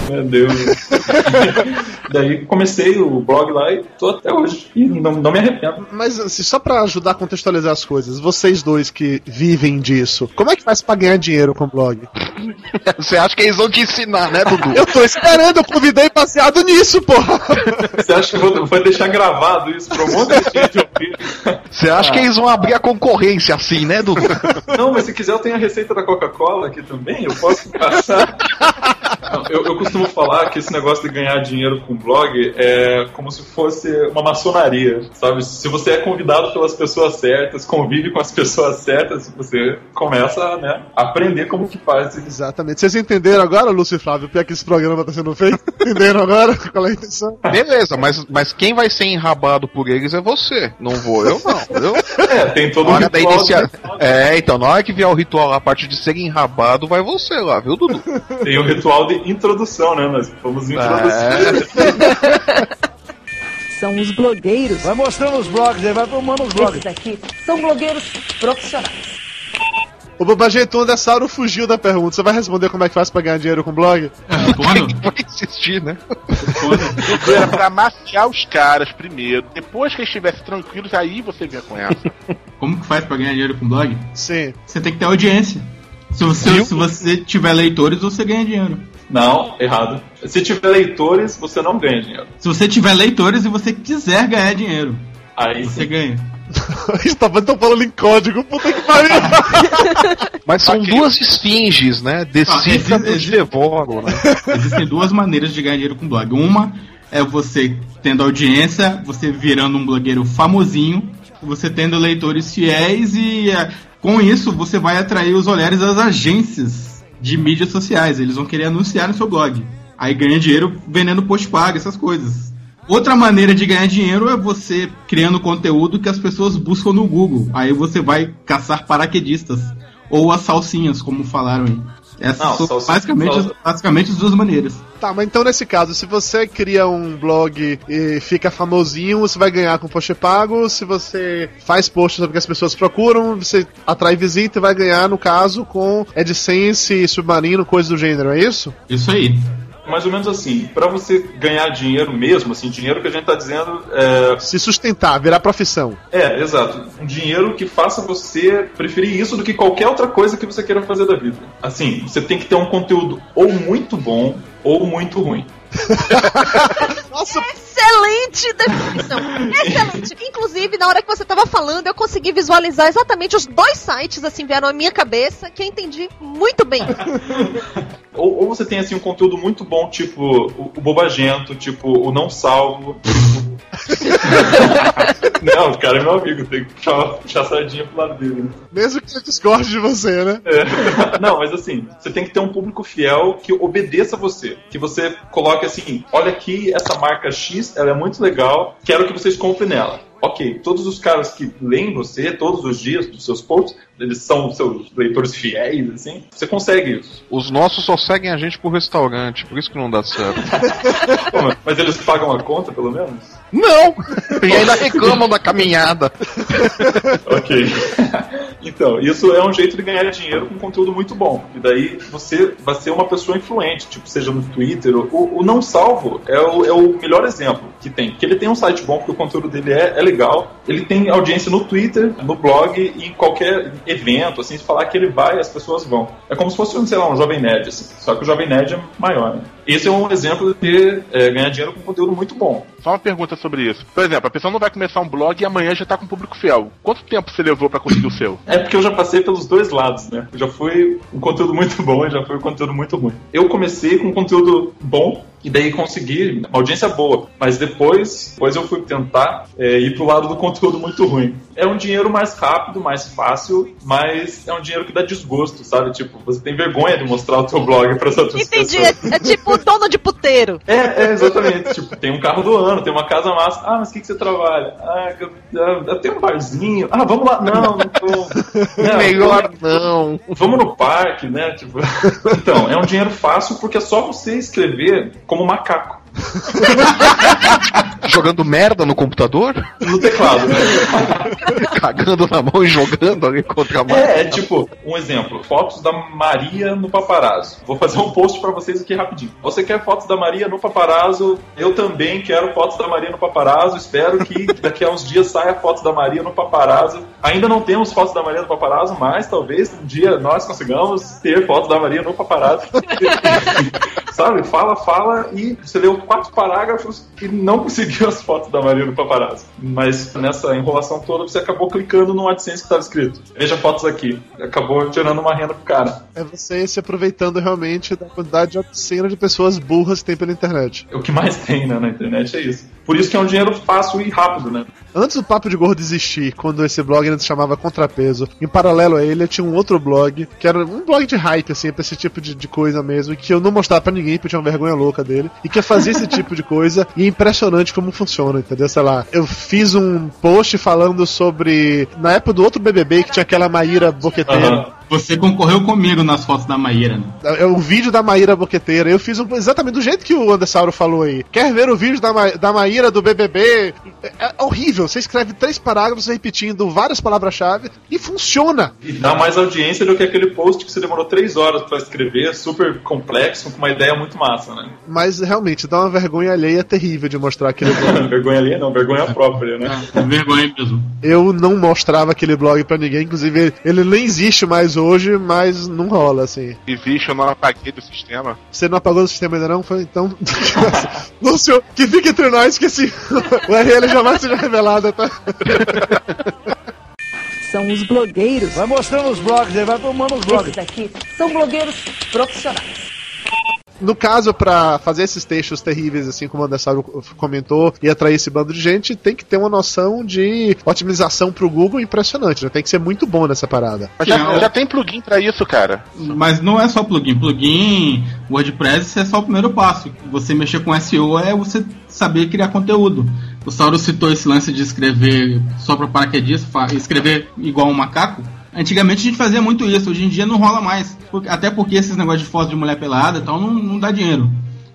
Meu Deus. Daí comecei o blog lá e tô até hoje. E não, não me arrependo. Mas assim, só pra ajudar a contextualizar as coisas, vocês dois que vivem disso, como é que faz pra ganhar dinheiro com o blog? Você acha que eles vão te ensinar, né, Dudu? Eu tô esperando, eu convidei baseado nisso, porra! Você acha que eu vou, vou deixar gravado isso pra um monte de gente ouvir? Você acha que eles vão abrir a concorrência assim, né, Dudu? Não, mas se quiser eu tenho a receita da Coca-Cola aqui também, eu posso passar. Eu, eu costumo falar que esse negócio de ganhar dinheiro com blog é como se fosse uma maçonaria, sabe? Se você é convidado pelas pessoas certas, convive com as pessoas certas, você começa né, a aprender como que faz. Exatamente. Vocês entenderam agora, Lúcio e Flávio, porque que esse programa tá sendo feito? Entenderam agora qual é a intenção? Beleza, mas, mas quem vai ser enrabado por eles é você. Não vou eu, não, entendeu? É, tem todo um ritual. inicia... É, então, na hora que vier o ritual, a parte de ser enrabado, vai você lá, viu, Dudu? Tem o ritual de introdução, né? Nós vamos introduzir. São os blogueiros. Vai mostrando os blogs aí, vai tomando os blogs. Esses aqui são blogueiros profissionais. O Bobajeton o Dessauro fugiu da pergunta. Você vai responder como é que faz pra ganhar dinheiro com blog? Vai insistir, né? Era pra maciar os caras primeiro. Depois que eles estivessem tranquilos, aí você vinha com essa. Como que faz pra ganhar dinheiro com blog? Sim. Você tem que ter audiência. Se você, se você tiver leitores, você ganha dinheiro. Não, errado. Se tiver leitores, você não ganha dinheiro. Se você tiver leitores e você quiser ganhar dinheiro, Aí você ganha. Estão falando em código, puta que pariu! Mas são duas esfinges, né? Decifra Ah, existe- Devoro, né? Existem duas maneiras de ganhar dinheiro com blog. Uma é você tendo audiência, você virando um blogueiro famosinho, você tendo leitores fiéis e é, com isso você vai atrair os olhares das agências de mídias sociais. Eles vão querer anunciar no seu blog. Aí ganha dinheiro vendendo post pago, essas coisas. Outra maneira de ganhar dinheiro é você criando conteúdo que as pessoas buscam no Google. Aí você vai caçar paraquedistas. Ou as salsinhas, como falaram aí. Essas Não, são basicamente, salsa- basicamente as duas maneiras. Tá, mas então nesse caso, se você cria um blog e fica famosinho, você vai ganhar com post pago. Se você faz posts sobre o que as pessoas procuram, você atrai visita e vai ganhar, no caso, com AdSense, Submarino, coisa do gênero, é isso? Isso aí. Mais ou menos assim, pra você ganhar dinheiro mesmo, assim, dinheiro que a gente tá dizendo é, Se sustentar, virar profissão. é, exato, um dinheiro que faça você preferir isso do que qualquer outra coisa que você queira fazer da vida. Assim, você tem que ter um conteúdo ou muito bom ou muito ruim. Nossa, Excelente definição. Excelente. Inclusive, na hora que você tava falando, eu consegui visualizar exatamente os dois sites, assim, vieram à minha cabeça, que eu entendi muito bem. Ou, ou você tem assim um conteúdo muito bom, tipo o, o Bobagento, tipo o Não Salvo. Não, o cara é meu amigo, tem que puxar, puxar a sardinha pro lado dele. né? mesmo que eu discorde de você, né? É. Não, mas assim, você tem que ter um público fiel que obedeça a você. Que você coloque assim: olha aqui, essa marca X, ela é muito legal, quero que vocês comprem nela. Ok, todos os caras que leem você todos os dias dos seus posts, eles são seus leitores fiéis, assim, você consegue isso. Os nossos só seguem a gente pro restaurante, por isso que não dá certo. Pô, mas eles pagam a conta, pelo menos? Não! E ainda reclamam da caminhada. Ok. Então, isso é um jeito de ganhar dinheiro com conteúdo muito bom. E daí você vai ser uma pessoa influente, tipo, seja no Twitter. O, o Não Salvo é o, é o melhor exemplo que tem. Que ele tem um site bom, porque o conteúdo dele é, é legal. Ele tem audiência no Twitter, no blog e em qualquer evento, assim, se falar que ele vai, as pessoas vão. É como se fosse, sei lá, um Jovem Nerd, assim. Só que o Jovem Nerd é maior, né? Esse é um exemplo de ter, é, ganhar dinheiro com conteúdo muito bom. Só uma pergunta sobre isso. Por exemplo, a pessoa não vai começar um blog e amanhã já tá com público fiel. Quanto tempo você levou pra conseguir o seu? É porque eu já passei pelos dois lados, né? Já foi um conteúdo muito bom e já foi um conteúdo muito ruim. Eu comecei com um conteúdo bom e daí consegui uma audiência boa. Mas depois, depois eu fui tentar é, ir pro lado do conteúdo muito ruim. É um dinheiro mais rápido, mais fácil, mas é um dinheiro que dá desgosto, sabe? Tipo, você tem vergonha de mostrar o teu blog para outras Entendi. pessoas. É, é tipo dono de puteiro. É, é, exatamente. tipo, tem um carro do ano, tem uma casa massa. Ah, mas o que, que você trabalha? Ah, eu, eu, eu tenho um barzinho. Ah, vamos lá. Não, não tô. Não, Melhor não. Vamos no parque, né? Tipo, então, é um dinheiro fácil porque é só você escrever como macaco. Jogando merda no computador? No teclado, né? Cagando na mão e jogando ali contra a mão. É, é tipo, um exemplo, fotos da Maria no paparazzo. Vou fazer um post pra vocês aqui rapidinho. Você quer fotos da Maria no paparazzo? Eu também quero fotos da Maria no paparazzo. Espero que daqui a uns dias saia fotos da Maria no paparazzo. Ainda não temos fotos da Maria no paparazzo, mas talvez um dia nós consigamos ter fotos da Maria no paparazzo. Sabe? Fala, fala e você leu quatro parágrafos e não conseguiu as fotos da Maria no paparazzo. Mas nessa enrolação toda você acabou clicando no AdSense que estava escrito. Veja fotos aqui. Acabou tirando uma renda pro cara. É você se aproveitando realmente da quantidade de obscena de pessoas burras que tem pela internet. O que mais tem né, na internet é isso. Por isso que é um dinheiro fácil e rápido, né? Antes do Papo de Gordo existir, quando esse blog ainda se chamava Contrapeso, em paralelo a ele eu tinha um outro blog, que era um blog de hype, assim, pra esse tipo de, de coisa mesmo, que eu não mostrava pra ninguém, porque eu tinha uma vergonha louca dele, e que eu fazia esse tipo de coisa, e é impressionante como funciona, entendeu? Sei lá, eu fiz um post falando sobre, na época do outro BBB, que tinha aquela Maíra boqueteira, Aham. Você concorreu comigo nas fotos da Maíra, né? É o vídeo da Maíra Boqueteira. Eu fiz um, exatamente do jeito que o Andessauro falou aí. Quer ver o vídeo da, Ma, da Maíra do BBB? É, é horrível. Você escreve três parágrafos repetindo várias palavras-chave e funciona. E dá mais audiência do que aquele post que você demorou três horas pra escrever, super complexo, com uma ideia muito massa, né? Mas realmente dá uma vergonha alheia terrível de mostrar aquele blog. vergonha ali não, vergonha própria, né? É vergonha mesmo. Eu não mostrava aquele blog pra ninguém, inclusive ele nem existe mais hoje, mas não rola assim. Existe, eu não apaguei do sistema. Você não apagou o sistema ainda não? Foi então. Lúcio, que fique entre nós que esse o URL jamais seja revelado, tá? São os blogueiros. Vai mostrando os blogs aí, vai formando os blogs. Esses aqui são blogueiros profissionais. No caso, pra fazer esses textos terríveis, assim como o Andessauro comentou, e atrair esse bando de gente, tem que ter uma noção de otimização pro Google impressionante, né? Tem que ser muito bom nessa parada. Mas já, já tem plugin pra isso, cara. Mas não é só plugin. Plugin, WordPress é só o primeiro passo. Você mexer com SEO é você saber criar conteúdo. O Sauro citou esse lance de escrever só para paraquedista, escrever igual um macaco. Antigamente a gente fazia muito isso, hoje em dia não rola mais. Até porque esses negócios de foto de mulher pelada e tal não, não dá dinheiro.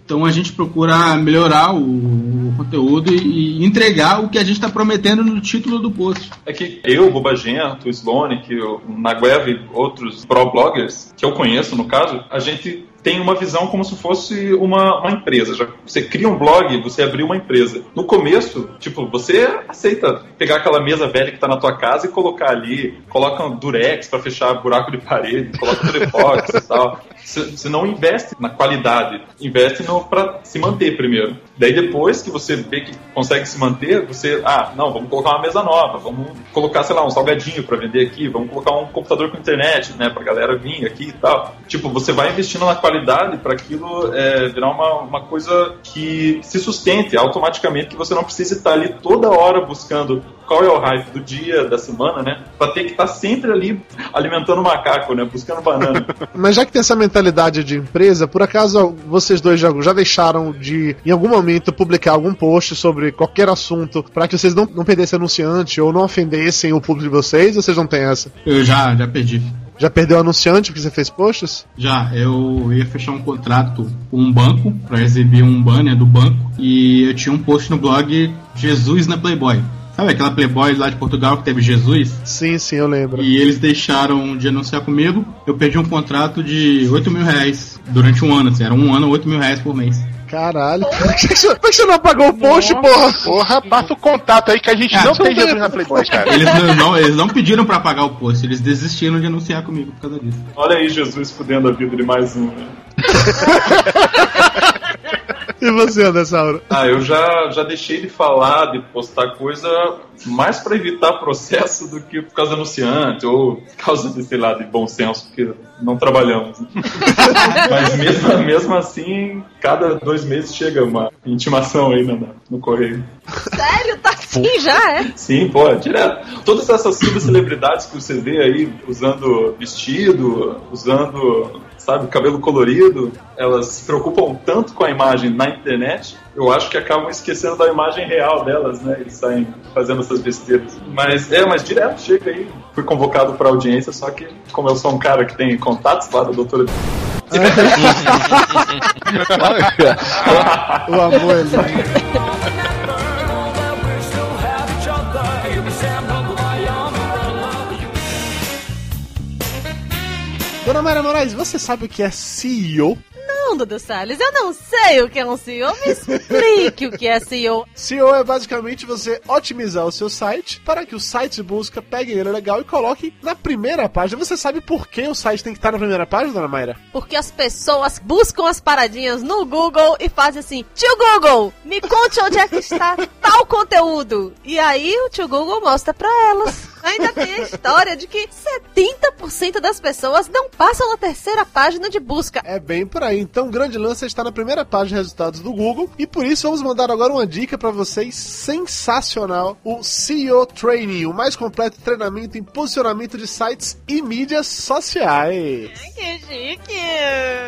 Então a gente procura melhorar o, conteúdo e, e entregar o que a gente está prometendo no título do post. É que eu, Bobagento, o Sloane, que o Naguev outros pro bloggers, que eu conheço no caso, a gente tem uma visão como se fosse uma, uma empresa. Já, você cria um blog, você abriu uma empresa. No começo, tipo, você aceita pegar aquela mesa velha que tá na tua casa e colocar ali, coloca um durex para fechar buraco de parede, coloca telefox e tal. Você não investe na qualidade, investe no para se manter primeiro. Daí depois que você vê que consegue se manter, você, ah, não, vamos colocar uma mesa nova, vamos colocar, sei lá, um salgadinho para vender aqui, vamos colocar um computador com internet, né, pra galera vir aqui e tal. Tipo, você vai investindo na qualidade para aquilo é, virar uma, uma coisa que se sustente automaticamente, que você não precise estar ali toda hora buscando qual é o hype do dia, da semana, né, pra ter que estar sempre ali alimentando o macaco, né, buscando banana. Mas já que tem essa mentalidade de empresa, por acaso vocês dois já, já deixaram de, em algum momento, publicar algum post sobre qualquer assunto para que vocês não, não perdessem anunciante ou não ofendessem o público de vocês? Ou vocês não têm essa? Eu já, já perdi. Já perdeu o anunciante porque você fez posts? Já, eu ia fechar um contrato com um banco para exibir um banner do banco e eu tinha um post no blog Jesus na Playboy. Sabe aquela Playboy lá de Portugal que teve Jesus? Sim, sim, eu lembro. E eles deixaram de anunciar comigo. Eu perdi um contrato de 8 mil reais durante um ano. Assim, era um ano, 8 mil reais por mês. Caralho. Por que você- por que você não apagou o post, porra? Porra, passa o contato aí que a gente Ah, não tem. Jesus na Playboy, cara. Eles não, não- eles não pediram para pagar o post, eles desistiram de anunciar comigo por causa disso. Olha aí Jesus fudendo a vida de mais um. E você, Andessauro? Ah, eu já, já deixei de falar, de postar coisa mais para evitar processo do que por causa do anunciante ou por causa de, sei lá, de bom senso, porque não trabalhamos. Mas mesmo, mesmo assim, cada dois meses chega uma intimação aí no, no correio. Sério? Tá assim já, é? Sim, pô, é direto. Todas essas subcelebridades que você vê aí usando vestido, usando, sabe, cabelo colorido, elas se preocupam tanto com a imagem na internet, eu acho que acabam esquecendo da imagem real delas, né? Eles saem fazendo essas besteiras. Mas é, mas direto chega aí. Fui convocado para audiência, só que como eu sou um cara que tem contatos lá da doutora o amor é lindo. Dona Mayra Moraes, você sabe o que é CEO? Não, Dudu Salles, eu não sei o que é um CEO. Me explique o que é CEO. SEO é basicamente você otimizar o seu site para que o site de busca pegue ele legal e coloque na primeira página. Você sabe por que o site tem que estar na primeira página, dona Mayra? Porque as pessoas buscam as paradinhas no Google e fazem assim: Tio Google, me conte onde é que está tal conteúdo. E aí o tio Google mostra pra elas. Ainda tem a história de que 70% das pessoas não passam na terceira página de busca. É bem por aí. Então, o grande lance estar na primeira página de resultados do Google. E por isso, vamos mandar agora uma dica para vocês sensacional: o CEO Training, o mais completo treinamento em posicionamento de sites e mídias sociais. Que chique!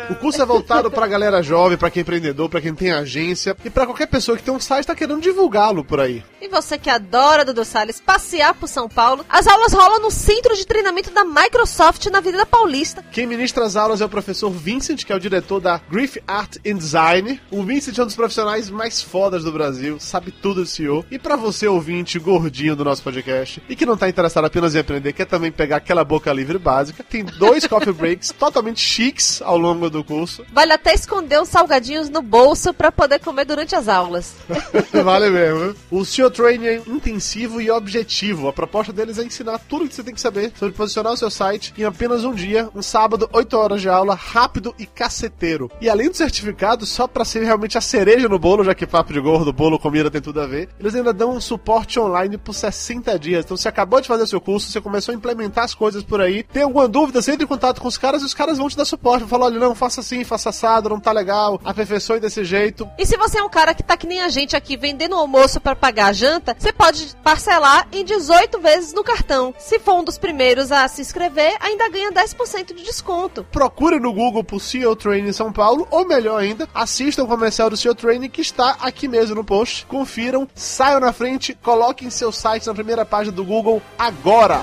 O curso é voltado pra galera jovem, pra quem é empreendedor, pra quem tem agência e pra qualquer pessoa que tem um site e tá querendo divulgá-lo por aí. E você que adora, Dudu Salles, passear por São Paulo, as aulas rolam no centro de treinamento da Microsoft na Avenida Paulista. Quem ministra as aulas é o professor Vincent, que é o diretor da Griff Art and Design. O Vincent é um dos profissionais mais fodas do Brasil, sabe tudo de CEO. E pra você, ouvinte gordinho do nosso podcast, e que não tá interessado apenas em aprender, quer também pegar aquela boca livre básica, tem dois coffee breaks totalmente chiques ao longo do curso. Vale até esconder os salgadinhos no bolso pra poder comer durante as aulas. vale mesmo. O CEO Training é intensivo e objetivo. A proposta deles é ensinar tudo o que você tem que saber sobre posicionar o seu site em apenas um dia, um sábado, 8 horas de aula, rápido e caceteiro. E além do certificado, só pra ser realmente a cereja no bolo, já que papo de gordo, bolo, comida tem tudo a ver, eles ainda dão um suporte online por 60 dias. Então você acabou de fazer seu curso, você começou a implementar as coisas por aí, tem alguma dúvida, você entra em contato com os caras e os caras vão te dar suporte. Vão falar, olha, não, faça assim, faça assado, não tá legal, aperfeiçoe desse jeito. E se você é um cara que tá que nem a gente aqui vendendo almoço pra pagar a janta, você pode parcelar em 18 vezes no cartão. Se for um dos primeiros a se inscrever, ainda ganha 10% de desconto. Procure no Google por CEO Training São Paulo, ou melhor ainda, assistam o comercial do CEO Training que está aqui mesmo no post. Confiram, saiam na frente, coloquem seu site na primeira página do Google agora.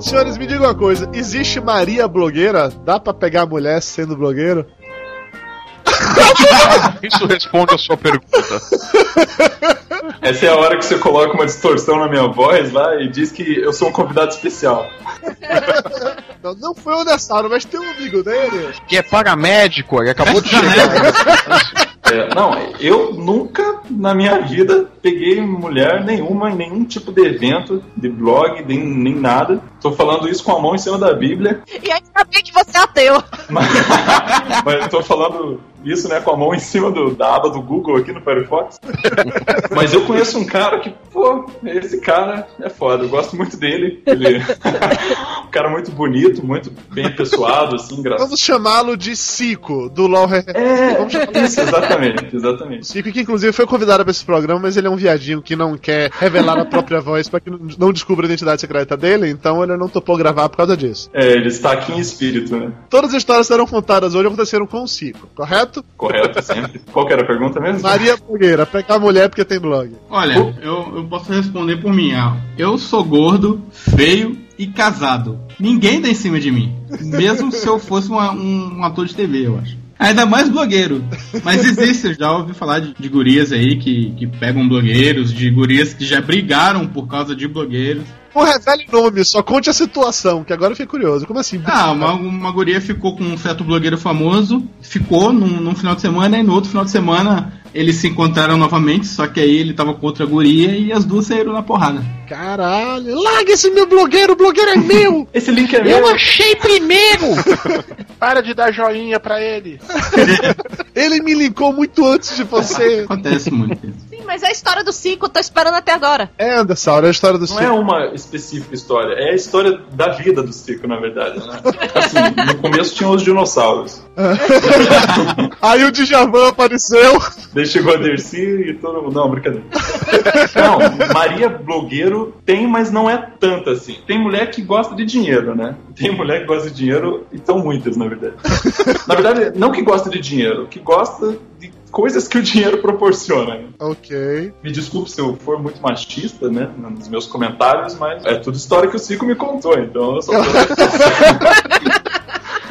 Senhores, me digam uma coisa: existe Maria blogueira? Dá pra pegar mulher sendo blogueiro? Isso responde a sua pergunta. Essa é a hora que você coloca uma distorção na minha voz lá e diz que eu sou um convidado especial. Não, não foi o Nessauro, mas tem um amigo dele. Que é paramédico, ele acabou de chegar. É, não, eu nunca na minha vida peguei mulher nenhuma em nenhum tipo de evento, de blog, nem, nem nada. Tô falando isso com a mão em cima da Bíblia, E aí sabia que você é ateu. mas, mas eu tô falando isso, né, com a mão em cima do- da aba do Google aqui no Firefox. Mas eu conheço um cara que, pô, esse cara é foda, eu gosto muito dele. Ele um cara muito bonito, muito bem pessoado, assim, engraçado. Vamos chamá-lo de Cico, do LOL. É, Vamos chamá-lo isso, exatamente, exatamente. Cico, que inclusive foi convidado para esse programa, mas ele é um viadinho que não quer revelar a própria voz para que não- não descubra a identidade secreta dele, então ele não topou gravar por causa disso. É, ele está aqui em espírito, né? Todas as histórias que serão contadas hoje aconteceram com o Cico, correto? Correto, sempre. Qual que era a pergunta mesmo? Maria Fogueira, pegar mulher porque tem blog. Olha, eu, eu posso responder por mim. ah, Eu sou gordo, feio e casado. Ninguém dá em cima de mim. Mesmo se eu fosse uma- um, um ator de TV, eu acho. Ainda mais blogueiro. Mas existe, eu já ouvi falar de, de gurias aí que, que pegam blogueiros, de gurias que já brigaram por causa de blogueiros. Não revele nome, só conte a situação, que agora eu fiquei curioso. Como assim? Ah, uma, uma guria ficou com um certo blogueiro famoso, ficou num, num final de semana e no outro final de semana eles se encontraram novamente, só que aí ele tava com outra guria e as duas saíram na porrada. Caralho, larga esse meu blogueiro, o blogueiro é meu! Esse link é Eu meu. achei primeiro! Para de dar joinha pra ele. Ele me linkou muito antes de você. Acontece muito. Sim, mas é a história do Cico, tô esperando até agora. É, Anderson, é a história do Não é uma específica história, é a história da vida do Cico, na verdade. Né? Assim, no começo tinham os dinossauros. Aí o Djavan apareceu. Daí chegou a Dercy e todo mundo. Não, brincadeira. Não, Maria blogueiro tem, mas não é tanta assim. Tem mulher que gosta de dinheiro, né? Tem mulher que gosta de dinheiro e são muitas, na verdade. Na verdade, não que gosta de dinheiro, que gosta de coisas que o dinheiro proporciona. né? Ok. Me desculpe se eu for muito machista, né, nos meus comentários, mas é tudo história que o Cico me contou, então eu só tô,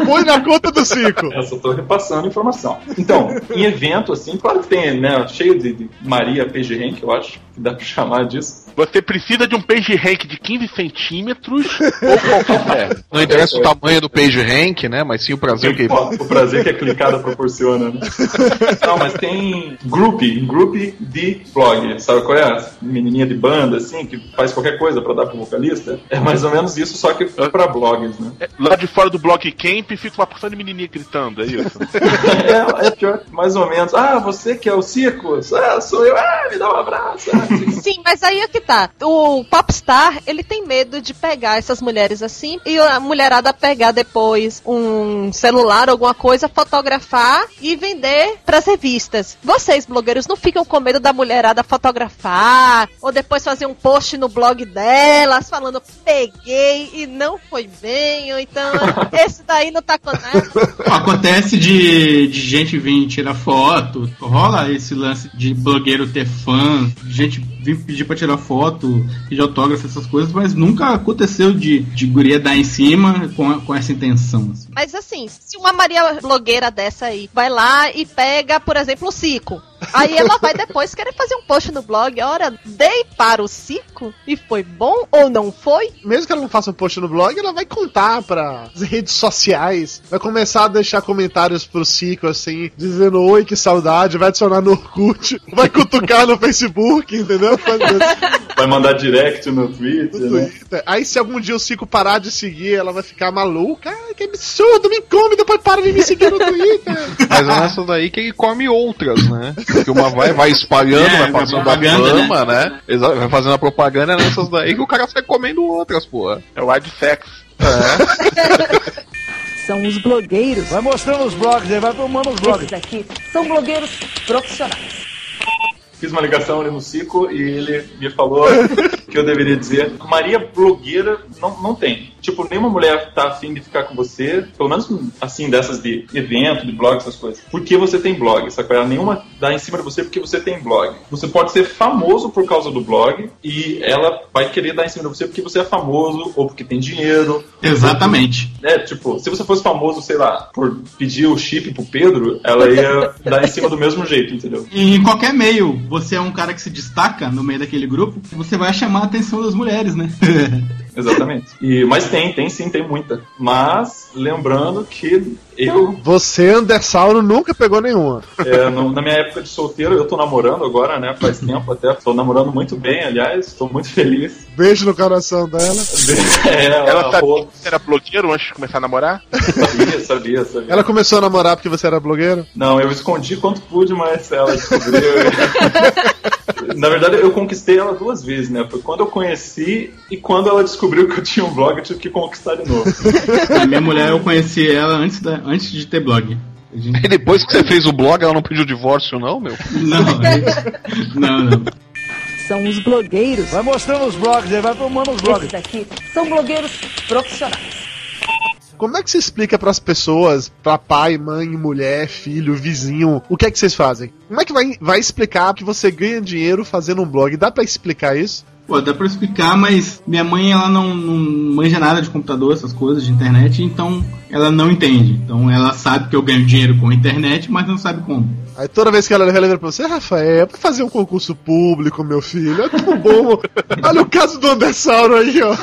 Põe na conta do Cico. eu só tô repassando informação. Então, em evento, assim, claro que tem, né, cheio de, de Maria Page Rank, eu acho, que dá pra chamar disso. Você precisa de um page rank de 15 centímetros ou qualquer Não interessa o tamanho do page rank, né? Mas sim o prazer que. O prazer que a clicada proporciona, né? Não, mas tem group, group de blog, sabe qual é? Menininha de banda, assim, que faz qualquer coisa pra dar pro vocalista. É mais ou menos isso, só que pra blogs, né? Lá de fora do Block Camp fica uma porção de menininha gritando, é isso? É, é pior, mais ou menos. Ah, você que é o Circus? Ah, sou eu. Ah, me dá um abraço. Ah, assim. Sim, mas aí é que tá. O popstar, ele tem medo de pegar essas mulheres assim e a mulherada pegar depois um celular, alguma coisa, fotografar e vender pras revistas. Vocês, blogueiros, não ficam com medo da mulherada fotografar ou depois fazer um post no blog delas falando peguei e não foi bem, ou então esse daí não tá nada. Acontece de, de gente vir tirar foto, rola esse lance de blogueiro ter fã, gente vir pedir pra tirar foto, pedir autógrafo, essas coisas, mas nunca aconteceu de, de guria dar em cima com, com essa intenção. assim. Mas assim, se uma Maria blogueira dessa aí vai lá e pega, por exemplo, o Cico. Aí ela vai depois querer fazer um post no blog. Ora, dei para o Cico e foi bom ou não foi? Mesmo que ela não faça um post no blog, ela vai contar para as redes sociais. Vai começar a deixar comentários pro Cico, assim, dizendo oi, que saudade. Vai adicionar no Orkut. Vai cutucar no Facebook, entendeu? Vai mandar direct no Twitter, No né? Twitter. Aí se algum dia o Cico parar de seguir, ela vai ficar maluca. Ai, que absurdo, me come, depois para de me seguir no Twitter. Mas é nessa daí que ele come outras, né? Porque uma vai, vai espalhando, É, vai fazendo a propaganda, fama, né? Exa- Vai fazendo a propaganda é nessas daí que o cara sai comendo outras, porra. É o adsex. São os blogueiros. Vai mostrando os blogs aí, vai filmando os blogs. Esses aqui são blogueiros profissionais. Fiz uma ligação ali no Cico e ele me falou que eu deveria dizer Maria blogueira não, não tem. Tipo, nenhuma mulher tá afim de ficar com você, pelo menos assim, dessas de evento, de blog, essas coisas. Porque você tem blog, sabe? Ela nenhuma dá em cima de você porque você tem blog. Você pode ser famoso por causa do blog e ela vai querer dar em cima de você porque você é famoso ou porque tem dinheiro. Exatamente. É, tipo, se você fosse famoso, sei lá, por pedir o chip pro Pedro, ela ia dar em cima do mesmo jeito, entendeu? E em qualquer meio, você é um cara que se destaca no meio daquele grupo, você vai chamar a atenção das mulheres, né? Exatamente. E, mas tem, tem sim, tem muita. Mas, lembrando que eu, Você, Andersauro, nunca pegou nenhuma. é, no- na minha época de solteiro, eu tô namorando agora, né? Faz tempo até. Tô namorando muito bem, aliás, tô muito feliz. Beijo no coração dela. É, ela, Ela sabia rolou- que você era blogueiro antes de começar a namorar? sabia, sabia, sabia. Ela começou a namorar porque você era blogueiro? Não, eu escondi quanto pude, mas ela descobriu. Na verdade, eu conquistei ela duas vezes, né? Foi quando eu conheci e quando ela descobriu que eu tinha um blog, eu tive que conquistar de novo. A minha mulher, eu conheci ela antes, da, antes de ter blog. Gente- E depois que você fez o blog, ela não pediu divórcio, não, meu? Não, não, não. São os blogueiros. Vai mostrando os blogs aí, vai filmando os blogs. Esses aqui são blogueiros profissionais. Como é que você explica pras pessoas, pra pai, mãe, mulher, filho, vizinho, o que é que vocês fazem? Como é que vai, vai explicar que você ganha dinheiro fazendo um blog? Dá pra explicar isso? Pô, dá pra explicar, mas minha mãe, ela não, não manja nada de computador, essas coisas, de internet, então ela não entende. Então ela sabe que eu ganho dinheiro com a internet, mas não sabe como. Aí toda vez que ela relembra pra você, Rafael, é pra fazer um concurso público, meu filho, é tão bom. Olha o caso do Andersauro aí, ó.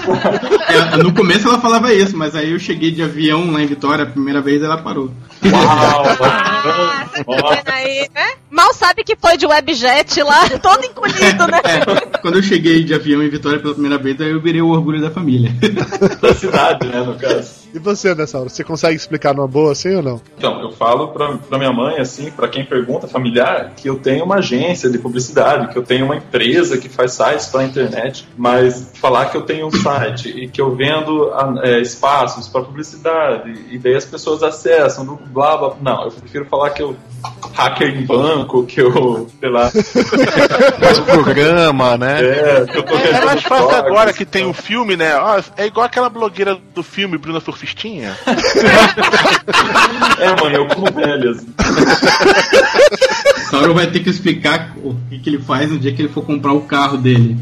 Ela- no começo ela falava isso, mas aí eu cheguei de avião lá em Vitória, a primeira vez ela parou. Uau! Ah, você tá vendo aí, né? Mal sabe que foi de webjet lá, todo encolhido, né? É, quando eu cheguei de avião em Vitória pela primeira vez, aí eu virei o orgulho da família. da cidade, né, no caso. E você, Andersauro, você consegue explicar numa boa assim ou não? Então, eu falo pra, pra minha mãe, assim, pra quem pergunta, familiar, que eu tenho uma agência de publicidade, que eu tenho uma empresa que faz sites pra internet, mas falar que eu tenho um site e que eu vendo ah, é, espaços pra publicidade, e daí as pessoas acessam, blá blá. Não, eu prefiro falar que eu hacker em banco, que eu, sei lá. Faz programa, né? É, que eu tô É mais vendendo fácil agora que tem o filme, né? Ó, é igual aquela blogueira do filme, Bruna Surfistinha, surfistinha? É, mãe, eu como velhas. Sauron vai ter que explicar o que, que ele faz no dia que ele for comprar o carro dele.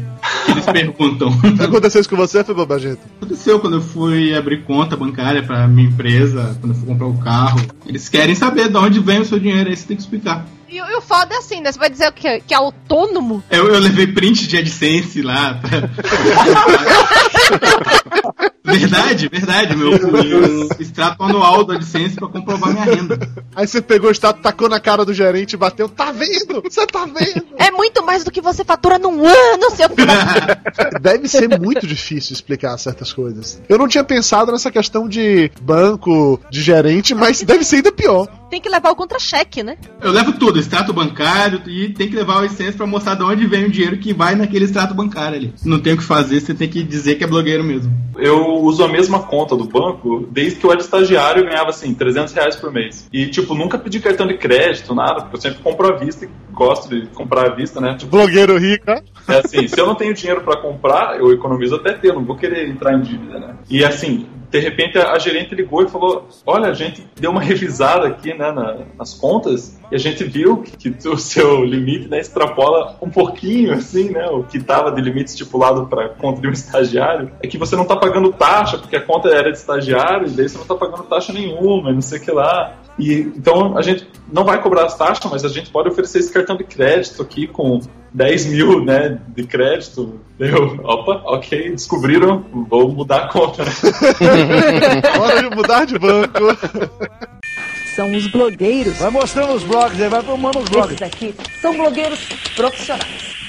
Eles perguntam. Aconteceu isso com você, foi bobagento? Aconteceu quando eu fui abrir conta bancária pra minha empresa, quando eu fui comprar o carro. Eles querem saber de onde vem o seu dinheiro, aí você tem que explicar. E, e o foda é assim, né? Você vai dizer o que, que é autônomo? Eu, eu levei print de AdSense lá. Pra... verdade, verdade. Meu, meu extrato anual do AdSense pra comprovar minha renda. Aí você pegou o estado, tacou na cara do gerente e bateu. Tá vendo? Você tá vendo? É muito mais do que você fatura num ano, seu filho. Deve ser muito difícil explicar certas coisas. Eu não tinha pensado nessa questão de banco, de gerente, mas deve ser ainda pior. Tem que levar o contra-cheque, né? Eu levo tudo, extrato bancário, e tem que levar o AdSense pra mostrar de onde vem o dinheiro que vai naquele extrato bancário ali. Não tem o que fazer, você tem que dizer que é blogueiro mesmo. Eu uso a mesma conta do banco desde que eu era estagiário e ganhava assim, 300 reais por mês. E, tipo, nunca pedi cartão de crédito, nada, porque eu sempre compro à vista e gosto de comprar à vista, né? Tipo, Blogueiro rico, né? é assim, se eu não tenho dinheiro pra comprar, eu economizo até ter, eu não vou querer entrar em dívida, né? E assim, de repente a, gerente ligou e falou: Olha, a gente deu uma revisada aqui né, na- nas contas e a gente viu que, que o seu limite né, extrapola um pouquinho, assim, né? O que estava de limite estipulado para conta de um estagiário. É que você não está pagando taxa, porque a conta era de estagiário, e daí você não está pagando taxa nenhuma, não sei o que lá. E, então a gente não vai cobrar as taxas, mas a gente pode oferecer esse cartão de crédito aqui com 10 mil né, de crédito. Eu, opa, ok, descobriram, vou mudar a conta. Hora de mudar de banco. São os blogueiros. Vai mostrando os blogs aí, vai tomando os blogs. Esses aqui são blogueiros profissionais.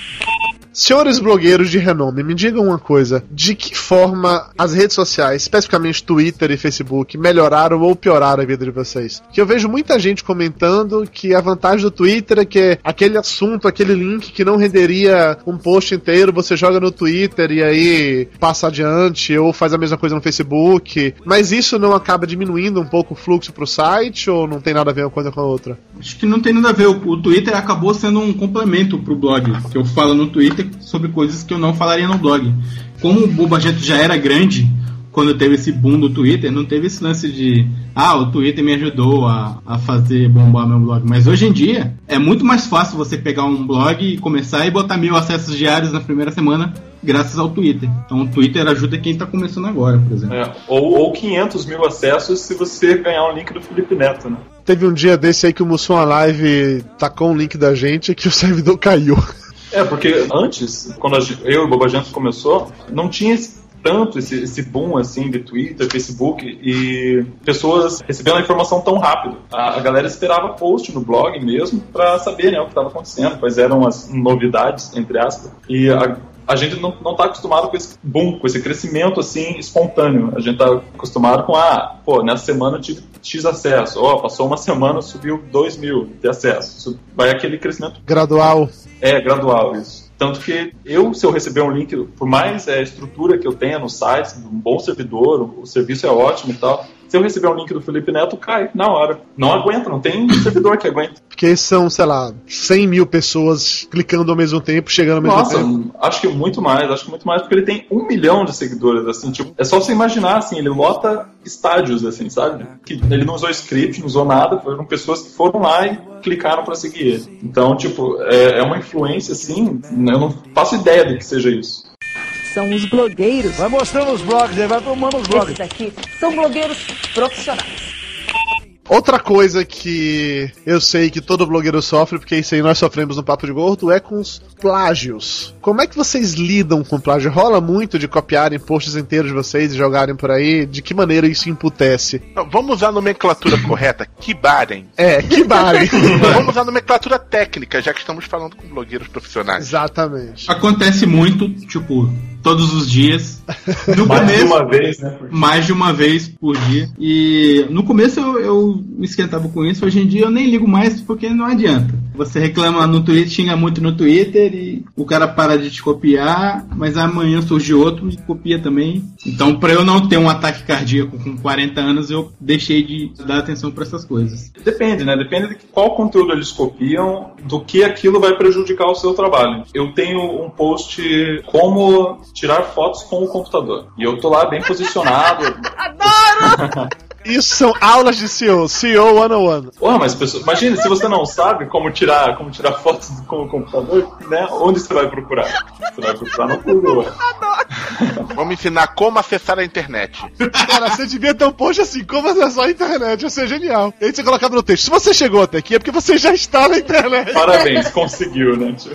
Senhores blogueiros de renome, me digam uma coisa: de que forma as redes sociais, especificamente Twitter e Facebook, melhoraram ou pioraram a vida de vocês? Que eu vejo muita gente comentando que a vantagem do Twitter é que aquele assunto, aquele link que não renderia um post inteiro, você joga no Twitter e aí passa adiante, ou faz a mesma coisa no Facebook. Mas isso não acaba diminuindo um pouco o fluxo pro site, ou não tem nada a ver uma coisa com a outra? Acho que não tem nada a ver. O, o Twitter acabou sendo um complemento pro blog. Que eu falo no Twitter sobre coisas que eu não falaria no blog. Como o Bobagento já era grande, quando teve esse boom do Twitter, não teve esse lance de ah, o Twitter me ajudou a, a fazer bombar meu blog. Mas hoje em dia é muito mais fácil você pegar um blog e começar e botar mil acessos diários na primeira semana graças ao Twitter. Então o Twitter ajuda quem tá começando agora, por exemplo. É, ou, ou 500 mil acessos se você ganhar um link do Felipe Neto, né? Teve um dia desse aí que o Mussum Live tacou um link da gente que o servidor caiu. É, porque antes, quando eu e o Bobagento começou, não tinha tanto esse, esse boom assim de Twitter, Facebook e pessoas recebendo a informação tão rápido. A, a galera esperava post no blog mesmo pra saber né, o que estava acontecendo, quais eram as novidades, entre aspas. E a, a gente não, não tá acostumado com esse boom, com esse crescimento assim espontâneo. A gente tá acostumado com, ah, pô, nessa semana eu tive X acesso, ó, passou uma semana, subiu 2 mil de acesso. Isso vai aquele crescimento Gradual. é, gradual isso. Tanto que eu, se eu receber um link, por mais é, estrutura que eu tenha no site, um bom servidor, o, o serviço é ótimo e tal, se eu receber um link do Felipe Neto, cai na hora. Não aguenta, não tem servidor que aguente. Porque são, sei lá, 100 mil pessoas clicando ao mesmo tempo, chegando ao mesmo Nossa, tempo. acho que muito mais, acho que muito mais, porque ele tem um milhão de seguidores, assim, tipo, é só você imaginar, assim, ele lota estádios, assim, sabe? Que ele não usou script, não usou nada, foram pessoas que foram lá e clicaram pra seguir ele. Então, tipo, é, é uma influência, assim, eu não faço ideia de que seja isso. São os blogueiros. Vai mostrando os blogs aí, vai tomando os blogs. Esses aqui são blogueiros profissionais. Outra coisa que eu sei que todo blogueiro sofre, porque isso aí nós sofremos no Papo de Gordo, é com os plágios. Como é que vocês lidam com plágio? Rola muito de copiarem posts inteiros de vocês e jogarem por aí? De que maneira isso imputece? Não, Vamos usar a nomenclatura correta, kibarem. É, que barem. Vamos usar a nomenclatura técnica, já que estamos falando com blogueiros profissionais. Exatamente. Acontece muito, tipo, todos os dias. No Mais de começo, uma vez, né? mais de uma vez por dia. E no começo eu, eu me esquentava com isso, hoje em dia eu nem ligo mais porque não adianta. Você reclama no Twitter, xinga muito no Twitter e o cara para de te copiar, mas amanhã surge outro e copia também. Então, pra eu não ter um ataque cardíaco com 40 anos, eu deixei de dar atenção pra essas coisas. Depende, né? Depende de qual conteúdo eles copiam, do que aquilo vai prejudicar o seu trabalho. Eu tenho um post como tirar fotos com o computador. E eu tô lá bem posicionado. Adoro! Isso são aulas de CEO, CEO 101. Porra, mas pessoa, imagina, se você não sabe como tirar, como tirar fotos com o computador, né? Onde você vai procurar? Você vai procurar no Google. Vamos ensinar como acessar a internet. Cara, você devia ter um post assim, como acessar a internet, ia ser genial. E aí você colocava no texto, se você chegou até aqui é porque você já está na internet. Parabéns, conseguiu, né? tio?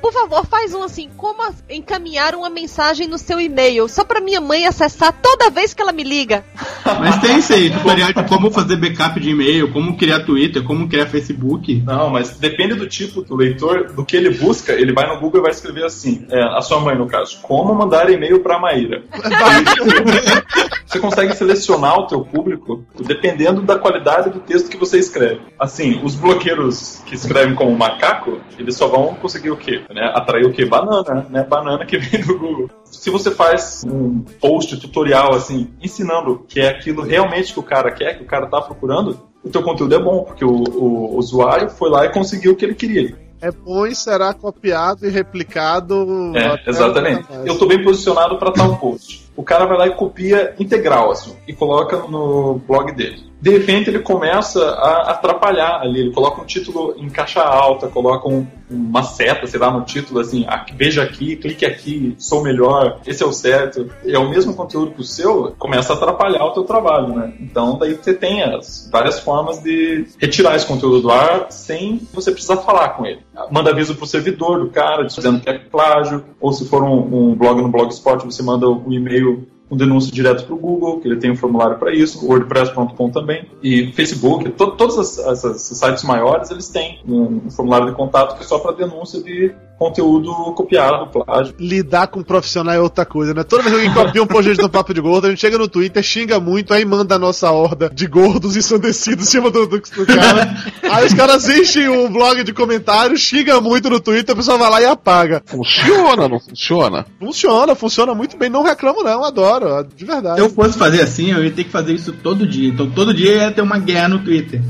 Por favor, faz um assim, como encaminhar uma mensagem no seu e-mail, só pra minha mãe acessar toda vez que ela me liga. Mas tem isso aí, tutorial de como fazer backup de e-mail, como criar Twitter, como criar Facebook. Não, mas depende do tipo do leitor, do que ele busca, ele vai no Google e vai escrever assim, é, a sua mãe no caso, como mandar e-mail pra Maíra. Você consegue selecionar o teu público dependendo da qualidade do texto que você escreve. Assim, os bloqueiros que escrevem como macaco, eles só vão conseguir o quê? Né? Atrair o quê? Banana, né? Banana que vem do Google. Se você faz um post tutorial assim, ensinando que é aquilo realmente que o cara quer, que o cara tá procurando, o teu conteúdo é bom, porque o, o usuário foi lá e conseguiu o que ele queria. É bom e será copiado e replicado. É, exatamente. Eu tô bem posicionado para tal post. O cara vai lá e copia integral, assim, e coloca no blog dele. De repente ele começa a atrapalhar ali, ele coloca um título em caixa alta, coloca um- uma seta, sei lá, no título, assim, veja aqui, clique aqui, sou melhor, esse é o certo. É o mesmo conteúdo que o seu, começa a atrapalhar o teu trabalho, né? Então daí você tem as várias formas de retirar esse conteúdo do ar sem você precisar falar com ele. Manda aviso pro servidor do cara, dizendo que é plágio, ou se for um, um blog no Blogspot, você manda um e-mail um denúncio direto para o Google, que ele tem um formulário para isso, wordpress.com também, e Facebook, to todos esses sites maiores, eles têm um, um formulário de contato que é só para denúncia de conteúdo copiado, plágio. Lidar com um profissional é outra coisa, né? Toda vez que alguém copia um post no Papo de Gordo, a gente chega no Twitter, xinga muito, aí manda a nossa horda de gordos ensandecidos em cima do, do, do cara. aí os caras enchem o blog de comentários, xinga muito no Twitter, a pessoa vai lá e apaga. Funciona, não funciona? Funciona, funciso muito bem. Não reclamo, não, adoro, de verdade. Se eu fosse fazer assim, eu ia ter que fazer isso todo dia. Então todo dia ia ter uma guerra no Twitter.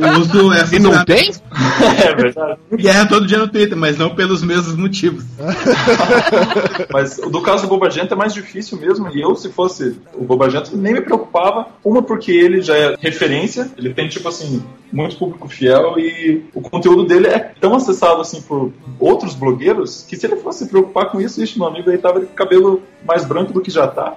Eu uso essa E não tem? É verdade. Guerra todo dia no Twitter, mas não pelos mesmos motivos. Mas do caso do Bobagento é mais difícil mesmo, e eu, se fosse o Bobagento, nem me preocupava. Uma, porque ele já é referência, ele tem, tipo assim, muito público fiel, e o conteúdo dele é tão acessado, assim, por outros blogueiros, que se ele fosse se preocupar com isso, ixi, meu amigo aí tava de cabelo mais branco do que já tá.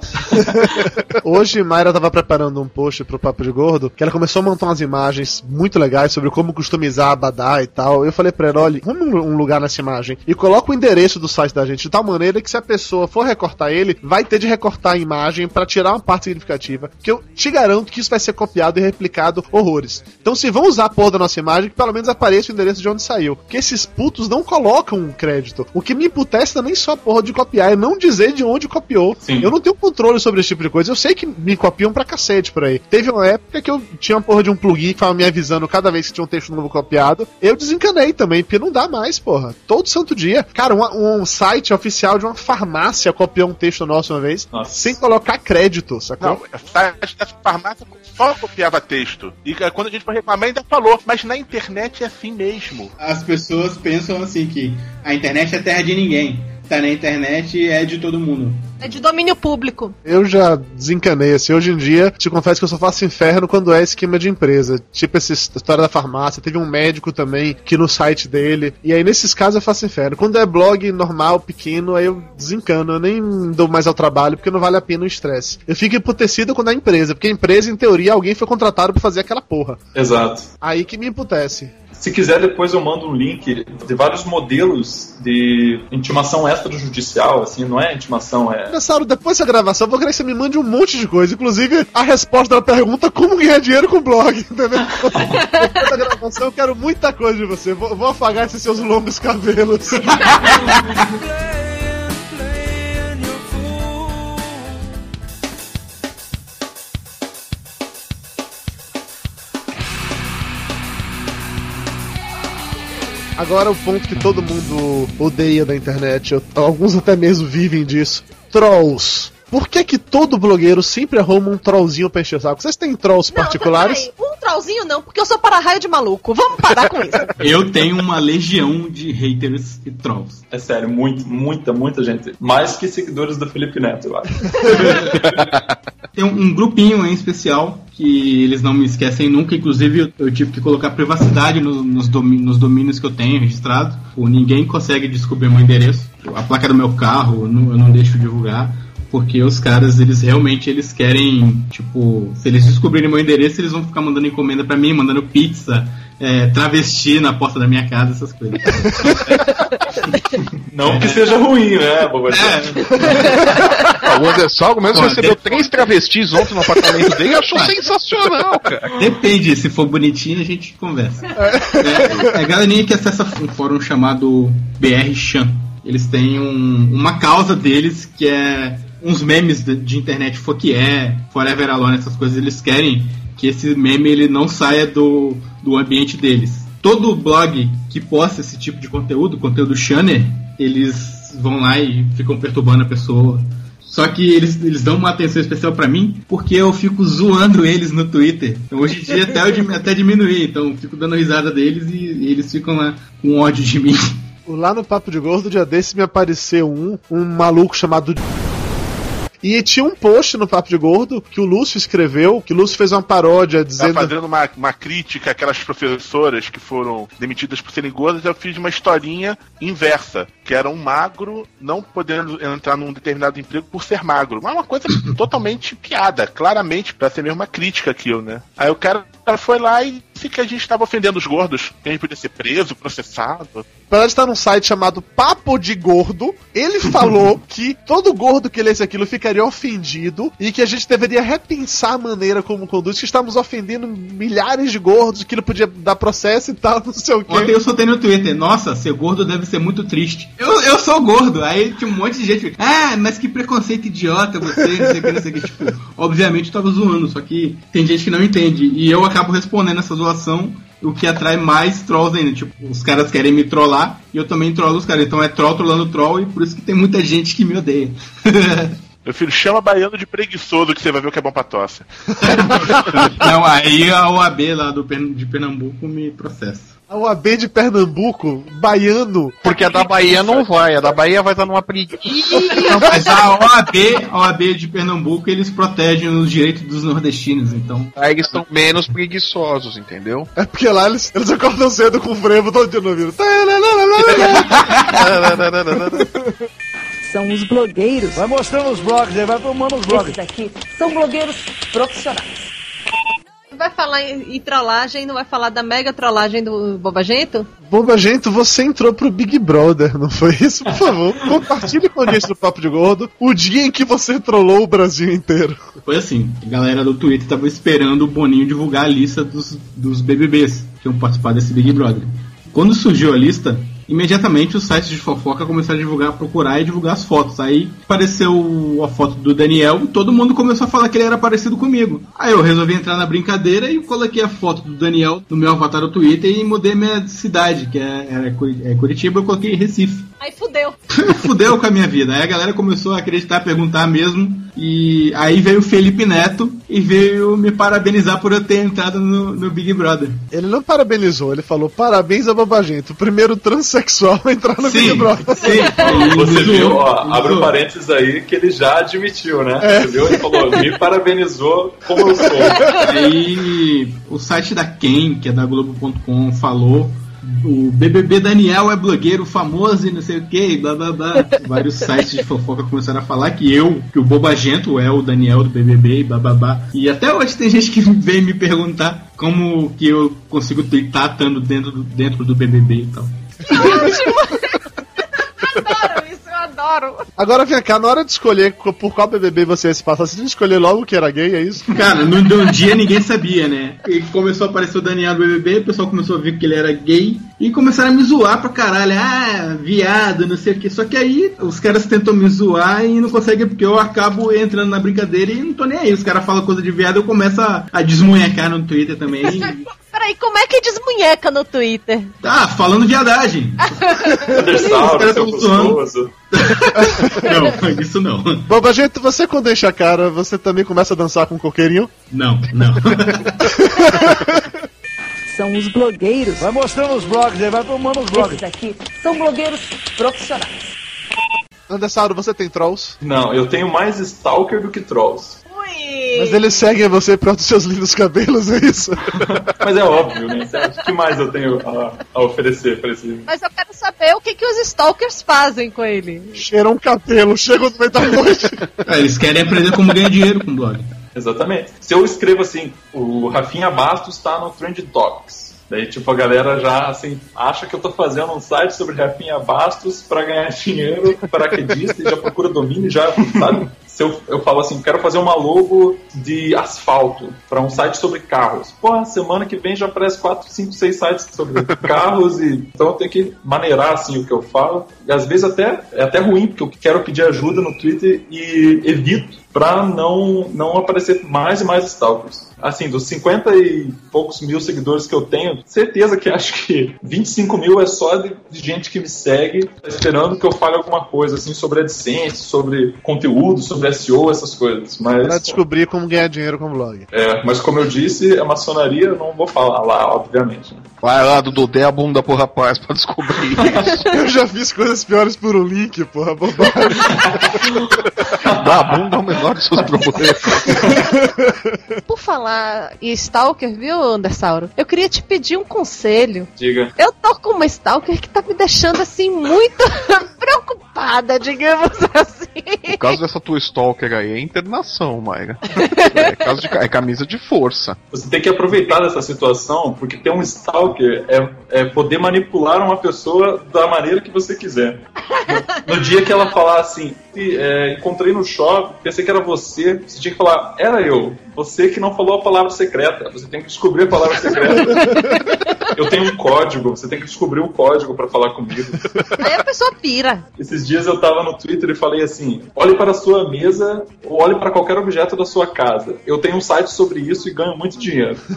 Hoje, Mayra tava preparando um post pro Papo de Gordo, que ela começou a montar umas imagens muito legais sobre como customizar Abadá e tal. Eu falei pra ela, olha, vamos um lugar nessa imagem e coloca o endereço do site da gente de tal maneira que se a pessoa for recortar ele, vai ter de recortar a imagem pra tirar uma parte significativa, que eu te garanto que isso vai ser copiado e replicado horrores. Então se vão usar a porra da nossa imagem, que pelo menos apareça o endereço de onde saiu. Porque esses putos não colocam um crédito. O que me emputece não é nem só a porra de copiar, é não dizer de onde copiou. Sim. Eu não tenho controle sobre esse tipo de coisa. Eu sei que me copiam pra cacete por aí. Teve uma época que eu tinha uma porra de um plugin que tava me avisando cada vez que tinha um texto novo copiado. Eu desencanei também, porque não dá mais, porra. Todo santo dia. Cara, uma- um, site oficial de uma farmácia copiou um texto nosso uma vez, Nossa. sem colocar crédito, sacou? Não, o site dessa farmácia só copiava texto. E eh, quando a gente foi reclamar, ainda falou, mas na internet é assim mesmo. As pessoas pensam assim que a internet é terra de ninguém. Tá na internet é de todo mundo. É de domínio público. Eu já desencanei, assim, hoje em dia, te confesso que eu só faço inferno quando é esquema de empresa. Tipo essa história da farmácia, teve um médico também que no site dele. E aí, nesses casos, eu faço inferno. Quando é blog normal, pequeno, aí eu desencano. Eu nem dou mais ao trabalho, porque não vale a pena o estresse. Eu fico emputecido quando é empresa, porque a empresa, em teoria, alguém foi contratado pra fazer aquela porra. Exato. Aí que me emputece. Se quiser, depois eu mando um link de vários modelos de intimação extrajudicial, assim, não é intimação, é Nessa depois dessa gravação, eu vou querer que você me mande um monte de coisa. Inclusive, a resposta da pergunta como ganhar dinheiro com blog, entendeu? depois da gravação, eu quero muita coisa de você. Vou, vou afagar esses seus longos cabelos. Agora o ponto que todo mundo odeia da internet, eu- alguns até mesmo vivem disso. Trolls. Por que que todo blogueiro sempre arruma um trollzinho pra encher o saco? Vocês têm trolls Não, particulares? peraí, um trollzinho não, porque eu sou para-raio de maluco. Vamos parar com isso. Eu tenho uma legião de haters e trolls. É sério, muito, muita, muita gente. Mais que seguidores do Felipe Neto, eu acho. Tem um, um grupinho em especial que eles não me esquecem nunca. Inclusive, eu, eu tive que colocar privacidade no- nos, domi- nos domínios que eu tenho registrado. Pô, ninguém consegue descobrir meu endereço. A placa do meu carro eu não, eu não deixo divulgar. Porque os caras, eles realmente eles querem, tipo, se eles descobrirem meu endereço, eles vão ficar mandando encomenda pra mim, mandando pizza, é, travesti na porta da minha casa, essas coisas. Não que seja ruim, né, Ah, o Anderson Salgo mesmo Pô, recebeu de- três travestis ontem no apartamento dele e achou sensacional, cara. Depende, se for bonitinho a gente conversa. É, a galerinha que acessa um fórum chamado BR Chan. Eles têm um- uma causa deles que é uns memes de, de internet fuck é, Forever Alone, essas coisas. Eles querem que esse meme ele não saia do, do ambiente deles. Todo blog que posta esse tipo de conteúdo, conteúdo Shanner, eles vão lá e ficam perturbando a pessoa. Só que eles, eles dão uma atenção especial pra mim porque eu fico zoando eles no Twitter. Então, hoje em dia até, eu até diminuí, então fico dando risada deles e, e eles ficam lá com ódio de mim. Lá no Papo de Gordo, dia desse me apareceu um, um maluco chamado. E tinha um post no Papo de Gordo que o Lúcio escreveu, que o Lúcio fez uma paródia Tá dizendo. fazendo uma, uma crítica àquelas professoras que foram demitidas por serem gordas, eu fiz uma historinha inversa, que era um magro não podendo entrar num determinado emprego por ser magro. Mas é uma coisa totalmente piada, claramente, pra ser mesmo uma crítica aquilo, né? Aí o cara foi lá e disse que a gente estava ofendendo os gordos, que a gente podia ser preso, processado. Apesar de estar num site chamado Papo de Gordo, ele falou que todo gordo que lesse aquilo ficaria ofendido e que a gente deveria repensar a maneira como conduz, que estamos ofendendo milhares de gordos, que ele podia dar processo e tal, não sei o quê. Ontem eu soltei no Twitter, nossa, ser gordo deve ser muito triste. Eu, eu sou gordo, aí tinha um monte de gente, ah, mas que preconceito idiota você, não sei o que, não sei o que. Tipo, obviamente eu tava zoando, só que tem gente que não entende. E eu acabo respondendo essa zoação, o que atrai mais trolls ainda. Tipo, os caras querem me trollar e eu também trollo os caras. Então é troll trollando troll e por isso que tem muita gente que me odeia. Meu filho, chama baiano de preguiçoso que você vai ver o que é bom pra tosse. não, aí a OAB lá do, de Pernambuco me processa. A UAB de Pernambuco, baiano. Porque a da Bahia não vai, a da Bahia vai estar numa preguiça. Não, mas a OAB, a OAB de Pernambuco, eles protegem os direitos dos nordestinos, então. Aí eles estão menos preguiçosos, entendeu? É porque lá eles, eles acordam cedo com o frevo todo dia no ouvido. São os blogueiros. Vai mostrando os blogs aí, vai tomando os blogs. Esses aqui são blogueiros profissionais. Vai falar em, em trollagem, não vai falar da mega trollagem do Bobagento? Bobagento, você entrou pro Big Brother, não foi isso? Por favor, compartilhe com a gente no Papo de Gordo o dia em que você trollou o Brasil inteiro. Foi assim, a galera do Twitter tava esperando o Boninho divulgar a lista dos, dos BBBs que iam participar desse Big Brother. Quando surgiu a lista, imediatamente os sites de fofoca começaram a divulgar, procurar e divulgar as fotos. Aí apareceu a foto do Daniel e todo mundo começou a falar que ele era parecido comigo. Aí eu resolvi entrar na brincadeira e coloquei a foto do Daniel no meu avatar do Twitter e mudei minha cidade, que é, Curi- é Curitiba, eu coloquei Recife. Aí fudeu. Fudeu com a minha vida. Aí a galera começou a acreditar, perguntar mesmo. E aí veio o Felipe Neto e veio me parabenizar por eu ter entrado no, no Big Brother. Ele não parabenizou, ele falou parabéns a Bobagento, o primeiro transexual a entrar no Sim, Big Brother. sim. Você viu, ó, abre um parênteses aí que ele já admitiu, né? É. Você viu? Ele falou, me parabenizou como eu sou. Aí o site da Ken, que é da Globo.com, falou. O BBB Daniel é blogueiro famoso e não sei o que, blá blá blá. Vários sites de fofoca começaram a falar que eu, que o Bobagento é o Daniel do BBB e blá blá blá. E até hoje tem gente que vem me perguntar como que eu consigo tweetar estando dentro do, dentro do BBB e tal. Adoro. Agora vem cá, na hora de escolher co- por qual BBB você ia se passar, você tinha que escolher logo que era gay, é isso? Cara, no, no dia ninguém sabia, né? E começou a aparecer o Daniel do BBB, o pessoal começou a ver que ele era gay e começaram a me zoar pra caralho. Ah, viado, não sei o que. Só que aí os caras tentam me zoar e não conseguem porque eu acabo entrando na brincadeira e não tô nem aí. Os caras falam coisa de viado, eu começo a, a desmunhecar no Twitter também. Peraí, como é que desmunheca no Twitter? Tá, falando viadagem. Os caras seu tão zoando. gostoso. Não, isso não. Bobagento, você quando enche a cara, você também começa a dançar com o coqueirinho? Não, não. São os blogueiros. Vai mostrando os blogs aí, vai tomando os blogs. Esses aqui são blogueiros profissionais. Andessauro, você tem trolls? Não, eu tenho mais Stalker do que Trolls. Ui! Mas eles seguem você por causa dos seus lindos cabelos, é isso? Mas é óbvio, né? O que mais eu tenho a, a oferecer pra esse. Mas eu quero saber o que, que os stalkers fazem com ele. Cheiram cabelo, chegam no meio da noite. É, eles querem aprender como ganhar dinheiro com o blog. Exatamente. Se eu escrevo assim, o Rafinha Bastos está no Trend Topics. Daí, tipo, a galera já, assim, acha que eu tô fazendo um site sobre Rafinha Bastos pra ganhar dinheiro, paraquedista, e já procura domínio, já, sabe? Se eu, eu falo assim, quero fazer uma logo de asfalto pra um site sobre carros. Pô, semana que vem já aparece 4, 5, 6 sites sobre carros, e então eu tenho que maneirar, assim, o que eu falo. E às vezes até, é até ruim, porque eu quero pedir ajuda no Twitter e evito pra não, não aparecer mais e mais stalkers. Assim, dos 50 e poucos mil seguidores que eu tenho, certeza que acho que 25 mil é só de, de gente que me segue, tá esperando que eu fale alguma coisa, assim, sobre AdSense, sobre conteúdo, sobre SEO, essas coisas. Pra Mas, descobrir como ganhar dinheiro com o blog. é, mas como eu disse, a maçonaria eu não vou falar lá, obviamente. né? Vai lá, Dudu, dê a bunda pro rapaz pra descobrir isso. Eu já fiz coisas piores por um link, porra, bobagem. Dá a bunda é o menor dos seus problemas. Por falar em stalker, viu, Andersauro? Eu queria te pedir um conselho. Diga. Eu tô com uma stalker que tá me deixando assim muito preocupada, digamos assim. O caso dessa tua stalker aí é internação, Mayra. É, caso de, é camisa de força. Você tem que aproveitar dessa situação, porque ter um stalker é, é poder manipular uma pessoa da maneira que você quiser. No, no dia que ela falar assim, é, encontrei no shopping, pensei que era você, você tinha que falar, era eu. Você que não falou a palavra secreta. Você tem que descobrir a palavra secreta. Eu tenho um código, você tem que descobrir o código pra falar comigo. Aí a pessoa pira. Esses dias eu tava no Twitter e falei assim: olhe para a sua mesa ou olhe para qualquer objeto da sua casa. Eu tenho um site sobre isso e ganho muito dinheiro.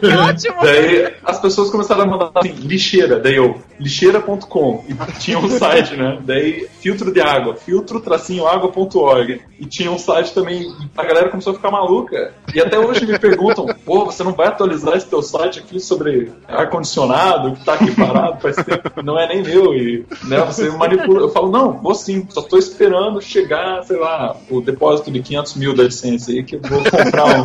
Que ótimo. Daí as pessoas começaram a mandar assim, lixeira, daí eu, lixeira.com, e tinha um site, né? Daí, filtro de água, filtro-água.org. E tinha um site também, a galera começou a ficar maluca. E até hoje me perguntam, pô, você não vai atualizar esse teu site aqui sobre ar-condicionado, que tá aqui parado faz tempo, não é nem meu, e né, você manipula. Eu falo, não, vou sim, só tô esperando chegar, sei lá, o depósito de 500 mil da licença aí, que eu vou comprar um.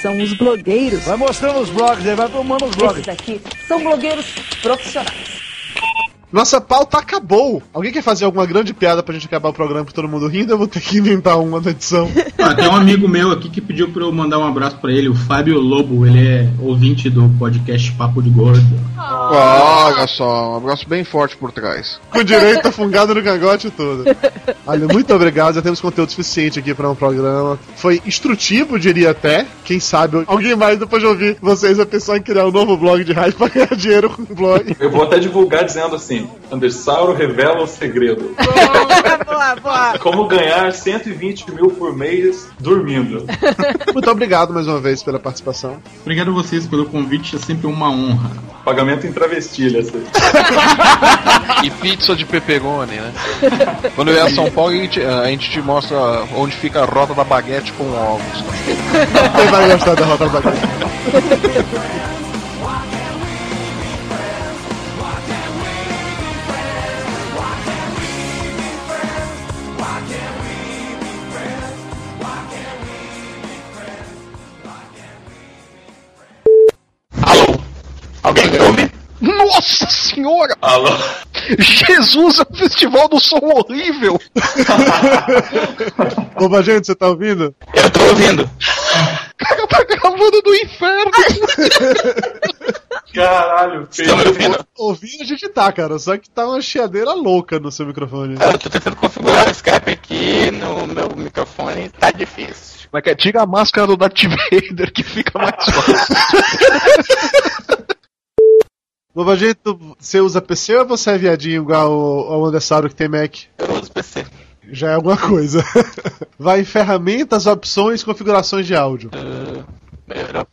São os blogueiros. Vai mostrando os blogs aí, vai tomando os blogs. Esses aqui são blogueiros profissionais. Nossa pauta acabou. Alguém quer fazer alguma grande piada pra gente acabar o programa com todo mundo rindo? Eu vou ter que inventar uma na edição. Ah, tem um amigo meu aqui que pediu pra eu mandar um abraço pra ele, o Fábio Lobo. Ele é ouvinte do podcast Papo de Gordo. Olha só, um abraço bem forte por trás. com direito a fungado no cangote todo. Olha, muito obrigado. Já temos conteúdo suficiente aqui para um programa. Foi instrutivo, diria até. Quem sabe alguém mais, depois de ouvir vocês, vai pensar em criar um novo blog de rádio pra ganhar dinheiro com o blog. Eu vou até divulgar dizendo assim: Andersauro revela o segredo. Boa, boa, boa. Como ganhar 120 mil por mês dormindo. Muito obrigado mais uma vez pela participação. Obrigado a vocês pelo convite, é sempre uma honra. Pagamento em travestilha. Assim. E pizza de pepperoni, né? Quando eu vier a São Paulo, a gente, a gente te mostra onde fica a rota da baguete com ovos. Quem vai gostar da Rota da Baguete? senhora! Alô? Jesus, é um festival do som horrível! Opa, gente, você tá ouvindo? Eu tô ouvindo. Cara, tá gravando do inferno! Caralho, Estão me ouvindo? Ouvindo a gente tá, cara, só que tá uma chiadeira louca no seu microfone. Eu tô tentando configurar o Skype aqui no meu microfone, tá difícil. Como é que é? Tira a máscara do Darth Vader que fica mais fácil. Opa, gente, você usa PC ou você é viadinho igual o, o Andersauro que tem Mac? Eu uso PC. Já é alguma coisa. Vai em ferramentas, opções, configurações de áudio. Uh, melhor.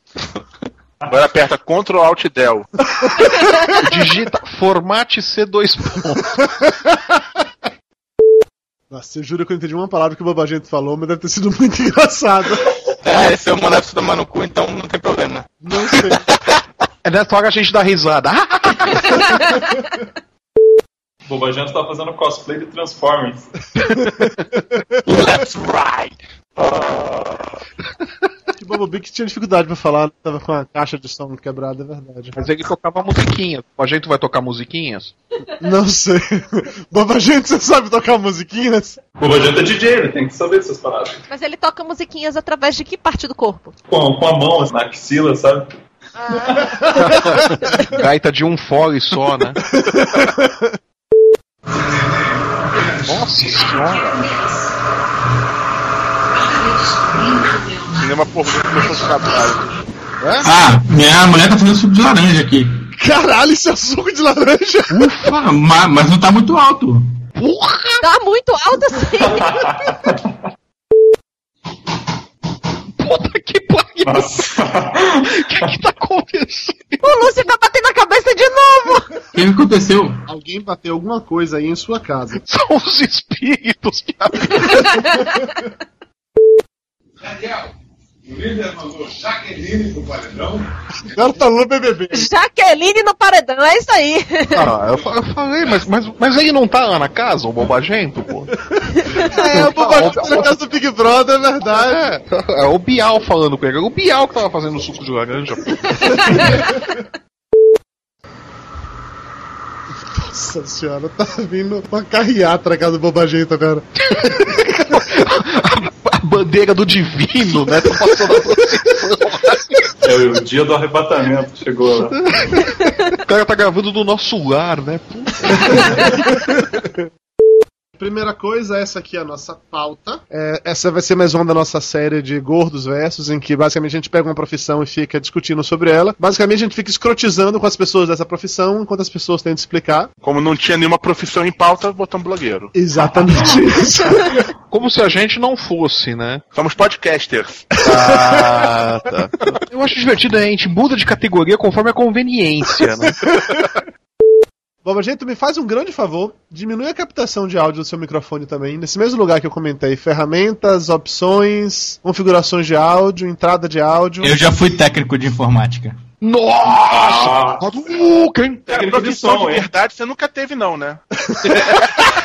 Agora aperta Ctrl Alt Del. Digita formate C2 pontos. Nossa, eu juro que eu não entendi uma palavra que o Babagento falou, mas deve ter sido muito engraçado. É, se eu mandar pra você tomar no cu, então não tem problema. Não sei. É nessa hora a gente dá risada. Bobajento tá fazendo cosplay de Transformers. Let's ride! Que Bobo Bic tinha dificuldade pra falar, tava com a caixa de som quebrada, é verdade. Mas ele tocava musiquinhas. A gente vai tocar musiquinhas? Não sei. Boba gente, você sabe tocar musiquinhas? Boba Janta é DJ, ele tem que saber dessas paradas. Mas ele toca musiquinhas através de que parte do corpo? Com, com a mão na axila, sabe? Gaita de um fole só, né? Nossa senhora! Cinema pornô começou a ficar bravo. Ah, minha mulher tá fazendo suco de laranja aqui. Caralho, isso é suco de laranja? Ufa, ma- mas não tá muito alto. Tá muito alto assim. Puta que pariu! Nossa. O que que tá acontecendo? o Lúcio tá batendo a cabeça de novo. O que que aconteceu? Alguém bateu alguma coisa aí em sua casa. São os espíritos que O cara tá no BBB. Jaqueline no paredão, é isso aí. Ah, eu, eu falei, mas, mas, mas ele não tá lá na casa, o bobagento, pô? É, o Boba gente na casa do Big Brother, é verdade. É, é o Bial falando com ele. O Bial que tava fazendo suco de laranja. Nossa senhora, tá vindo uma carreata na casa do Bobagento agora. Bandeira do divino, né? Tá passando a procissão. É o dia do arrebatamento, chegou lá. O cara tá gravando do nosso lar, né? Puta. Primeira coisa, essa aqui é a nossa pauta. É, essa vai ser mais uma da nossa série de gordos versos, em que basicamente a gente pega uma profissão e fica discutindo sobre ela. Basicamente a gente fica escrotizando com as pessoas dessa profissão, enquanto as pessoas tentam explicar. Como não tinha nenhuma profissão em pauta, botamos blogueiro. Exatamente isso. Como se a gente não fosse, né? Somos podcasters. Ah, tá. Eu acho divertido, né? a gente muda de categoria conforme a conveniência, né? Bobagento, me faz um grande favor, diminui a captação de áudio do seu microfone também, nesse mesmo lugar que eu comentei, ferramentas, opções, configurações de áudio, entrada de áudio. Eu já fui técnico de informática. Nossa! Hadouken! Técnico de Profissão som, de verdade você nunca teve, não, né?